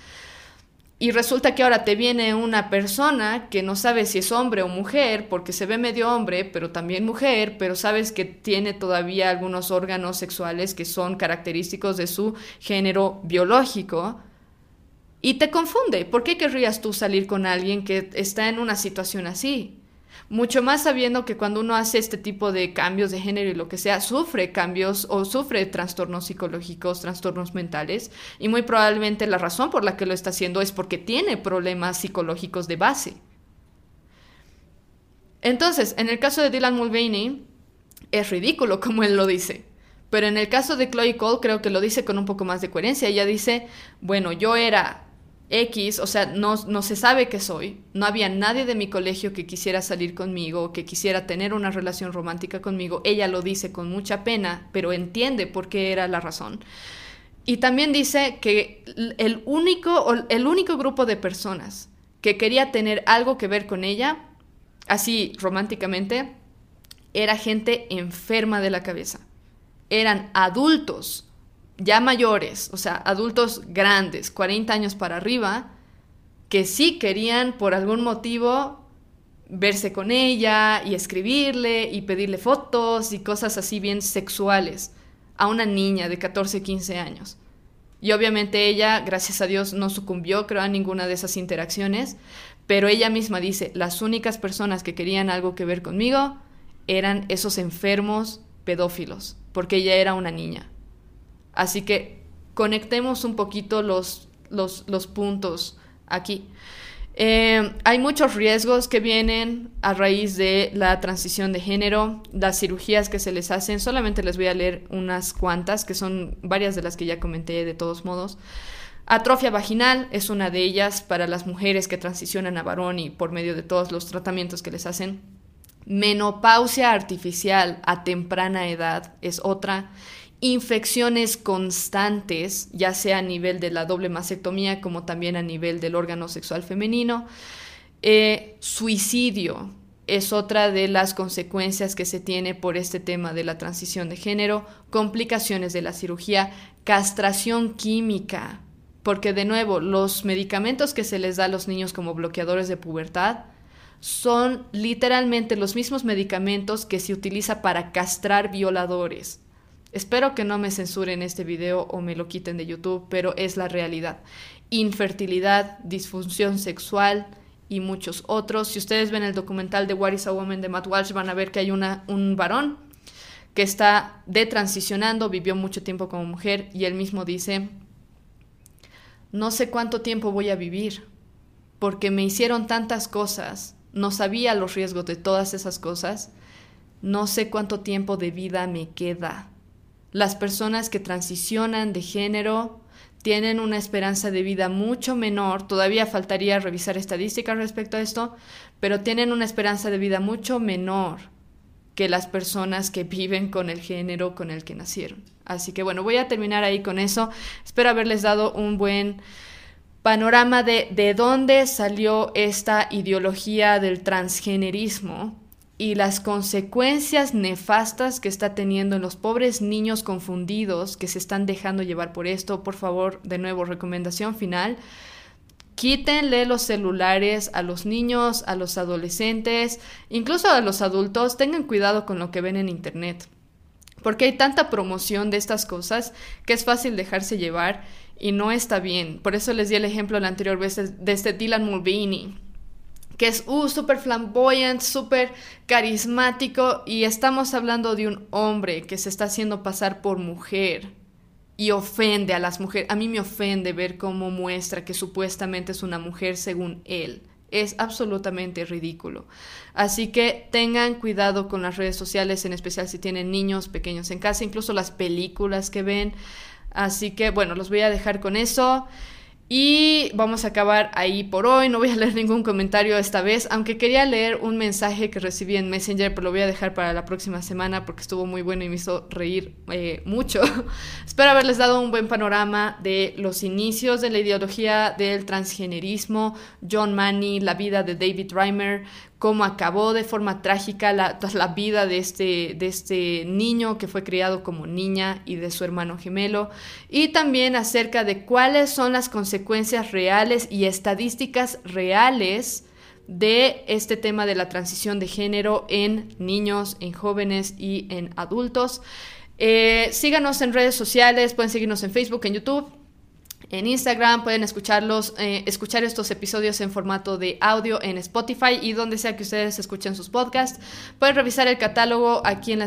A: Y resulta que ahora te viene una persona que no sabe si es hombre o mujer, porque se ve medio hombre, pero también mujer, pero sabes que tiene todavía algunos órganos sexuales que son característicos de su género biológico. Y te confunde. ¿Por qué querrías tú salir con alguien que está en una situación así? Mucho más sabiendo que cuando uno hace este tipo de cambios de género y lo que sea, sufre cambios o sufre trastornos psicológicos, trastornos mentales, y muy probablemente la razón por la que lo está haciendo es porque tiene problemas psicológicos de base. Entonces, en el caso de Dylan Mulvaney, es ridículo como él lo dice. Pero en el caso de Chloe Cole creo que lo dice con un poco más de coherencia. Ella dice, bueno, yo era X, o sea, no, no se sabe qué soy, no había nadie de mi colegio que quisiera salir conmigo, que quisiera tener una relación romántica conmigo, ella lo dice con mucha pena, pero entiende por qué era la razón. Y también dice que el único, el único grupo de personas que quería tener algo que ver con ella, así románticamente, era gente enferma de la cabeza. Eran adultos ya mayores, o sea, adultos grandes, 40 años para arriba, que sí querían por algún motivo verse con ella y escribirle y pedirle fotos y cosas así bien sexuales a una niña de 14, 15 años. Y obviamente ella, gracias a Dios, no sucumbió, creo, a ninguna de esas interacciones, pero ella misma dice, las únicas personas que querían algo que ver conmigo eran esos enfermos pedófilos, porque ella era una niña. Así que conectemos un poquito los, los, puntos aquí. Eh, hay muchos riesgos que vienen a raíz de la transición de género, las cirugías que se les hacen. Solamente les voy a leer unas cuantas, que son varias de las que ya comenté de todos modos. Atrofia vaginal es una de ellas para las mujeres que transicionan a varón y por medio de todos los tratamientos que les hacen. Menopausia artificial a temprana edad es otra infecciones constantes, ya sea a nivel de la doble mastectomía como también a nivel del órgano sexual femenino. Eh, suicidio es otra de las consecuencias que se tiene por este tema de la transición de género, complicaciones de la cirugía, castración química, porque de nuevo los medicamentos que se les da a los niños como bloqueadores de pubertad son literalmente los mismos medicamentos que se utiliza para castrar violadores. Espero que no me censuren este video o me lo quiten de YouTube, pero es la realidad. Infertilidad, disfunción sexual y muchos otros. Si ustedes ven el documental de What is a Woman de Matt Walsh, van a ver que hay una, un varón que está detransicionando, vivió mucho tiempo como mujer y él mismo dice, no sé cuánto tiempo voy a vivir, porque me hicieron tantas cosas, no sabía los riesgos de todas esas cosas, no sé cuánto tiempo de vida me queda las personas que transicionan de género tienen una esperanza de vida mucho menor, todavía faltaría revisar estadísticas respecto a esto, pero tienen una esperanza de vida mucho menor que las personas que viven con el género con el que nacieron. Así que bueno, voy a terminar ahí con eso. Espero haberles dado un buen panorama de, de dónde salió esta ideología del transgenerismo y las consecuencias nefastas que está teniendo en los pobres niños confundidos que se están dejando llevar por esto. Por favor, de nuevo, recomendación final. Quítenle los celulares a los niños, a los adolescentes, incluso a los adultos. Tengan cuidado con lo que ven en Internet. Porque hay tanta promoción de estas cosas que es fácil dejarse llevar y no está bien. Por eso les di el ejemplo la anterior vez de este Dylan Mulvaney que es uh, súper flamboyant, súper carismático, y estamos hablando de un hombre que se está haciendo pasar por mujer y ofende a las mujeres. A mí me ofende ver cómo muestra que supuestamente es una mujer según él. Es absolutamente ridículo. Así que tengan cuidado con las redes sociales, en especial si tienen niños pequeños en casa, incluso las películas que ven. Así que bueno, los voy a dejar con eso. Y vamos a acabar ahí por hoy. No voy a leer ningún comentario esta vez, aunque quería leer un mensaje que recibí en Messenger, pero lo voy a dejar para la próxima semana porque estuvo muy bueno y me hizo reír eh, mucho. Espero haberles dado un buen panorama de los inicios de la ideología del transgenerismo, John Manny, la vida de David Reimer, cómo acabó de forma trágica la, la vida de este, de este niño que fue criado como niña y de su hermano gemelo, y también acerca de cuáles son las consecuencias reales y estadísticas reales de este tema de la transición de género en niños, en jóvenes y en adultos. Eh, síganos en redes sociales, pueden seguirnos en Facebook, en YouTube en Instagram, pueden escucharlos, eh, escuchar estos episodios en formato de audio en Spotify y donde sea que ustedes escuchen sus podcasts. Pueden revisar el catálogo aquí en,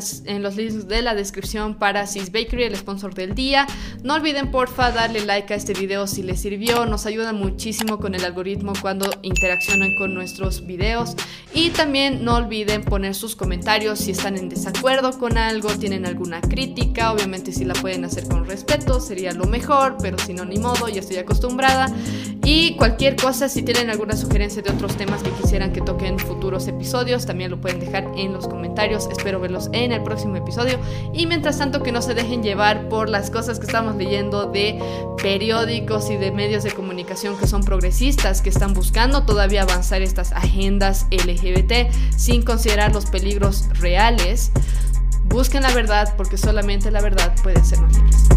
A: los links de la descripción para Sis Bakery, el sponsor del día. No olviden porfa darle like a este video si les sirvió, nos ayuda muchísimo con el algoritmo cuando interaccionan con nuestros videos. Y también no olviden poner sus comentarios si están en desacuerdo con algo, tienen alguna crítica, obviamente si la pueden hacer con respeto sería lo mejor, pero si modo, ya estoy acostumbrada. Y cualquier cosa, si tienen alguna sugerencia de otros temas que quisieran que toquen futuros episodios, también lo pueden dejar en los comentarios. Espero verlos en el próximo episodio. Y mientras tanto, que no se dejen llevar por las cosas que estamos leyendo de periódicos y de medios de comunicación que son progresistas, que están buscando todavía avanzar estas agendas LGBT sin considerar los peligros reales. Busquen la verdad porque solamente la verdad puede ser libres.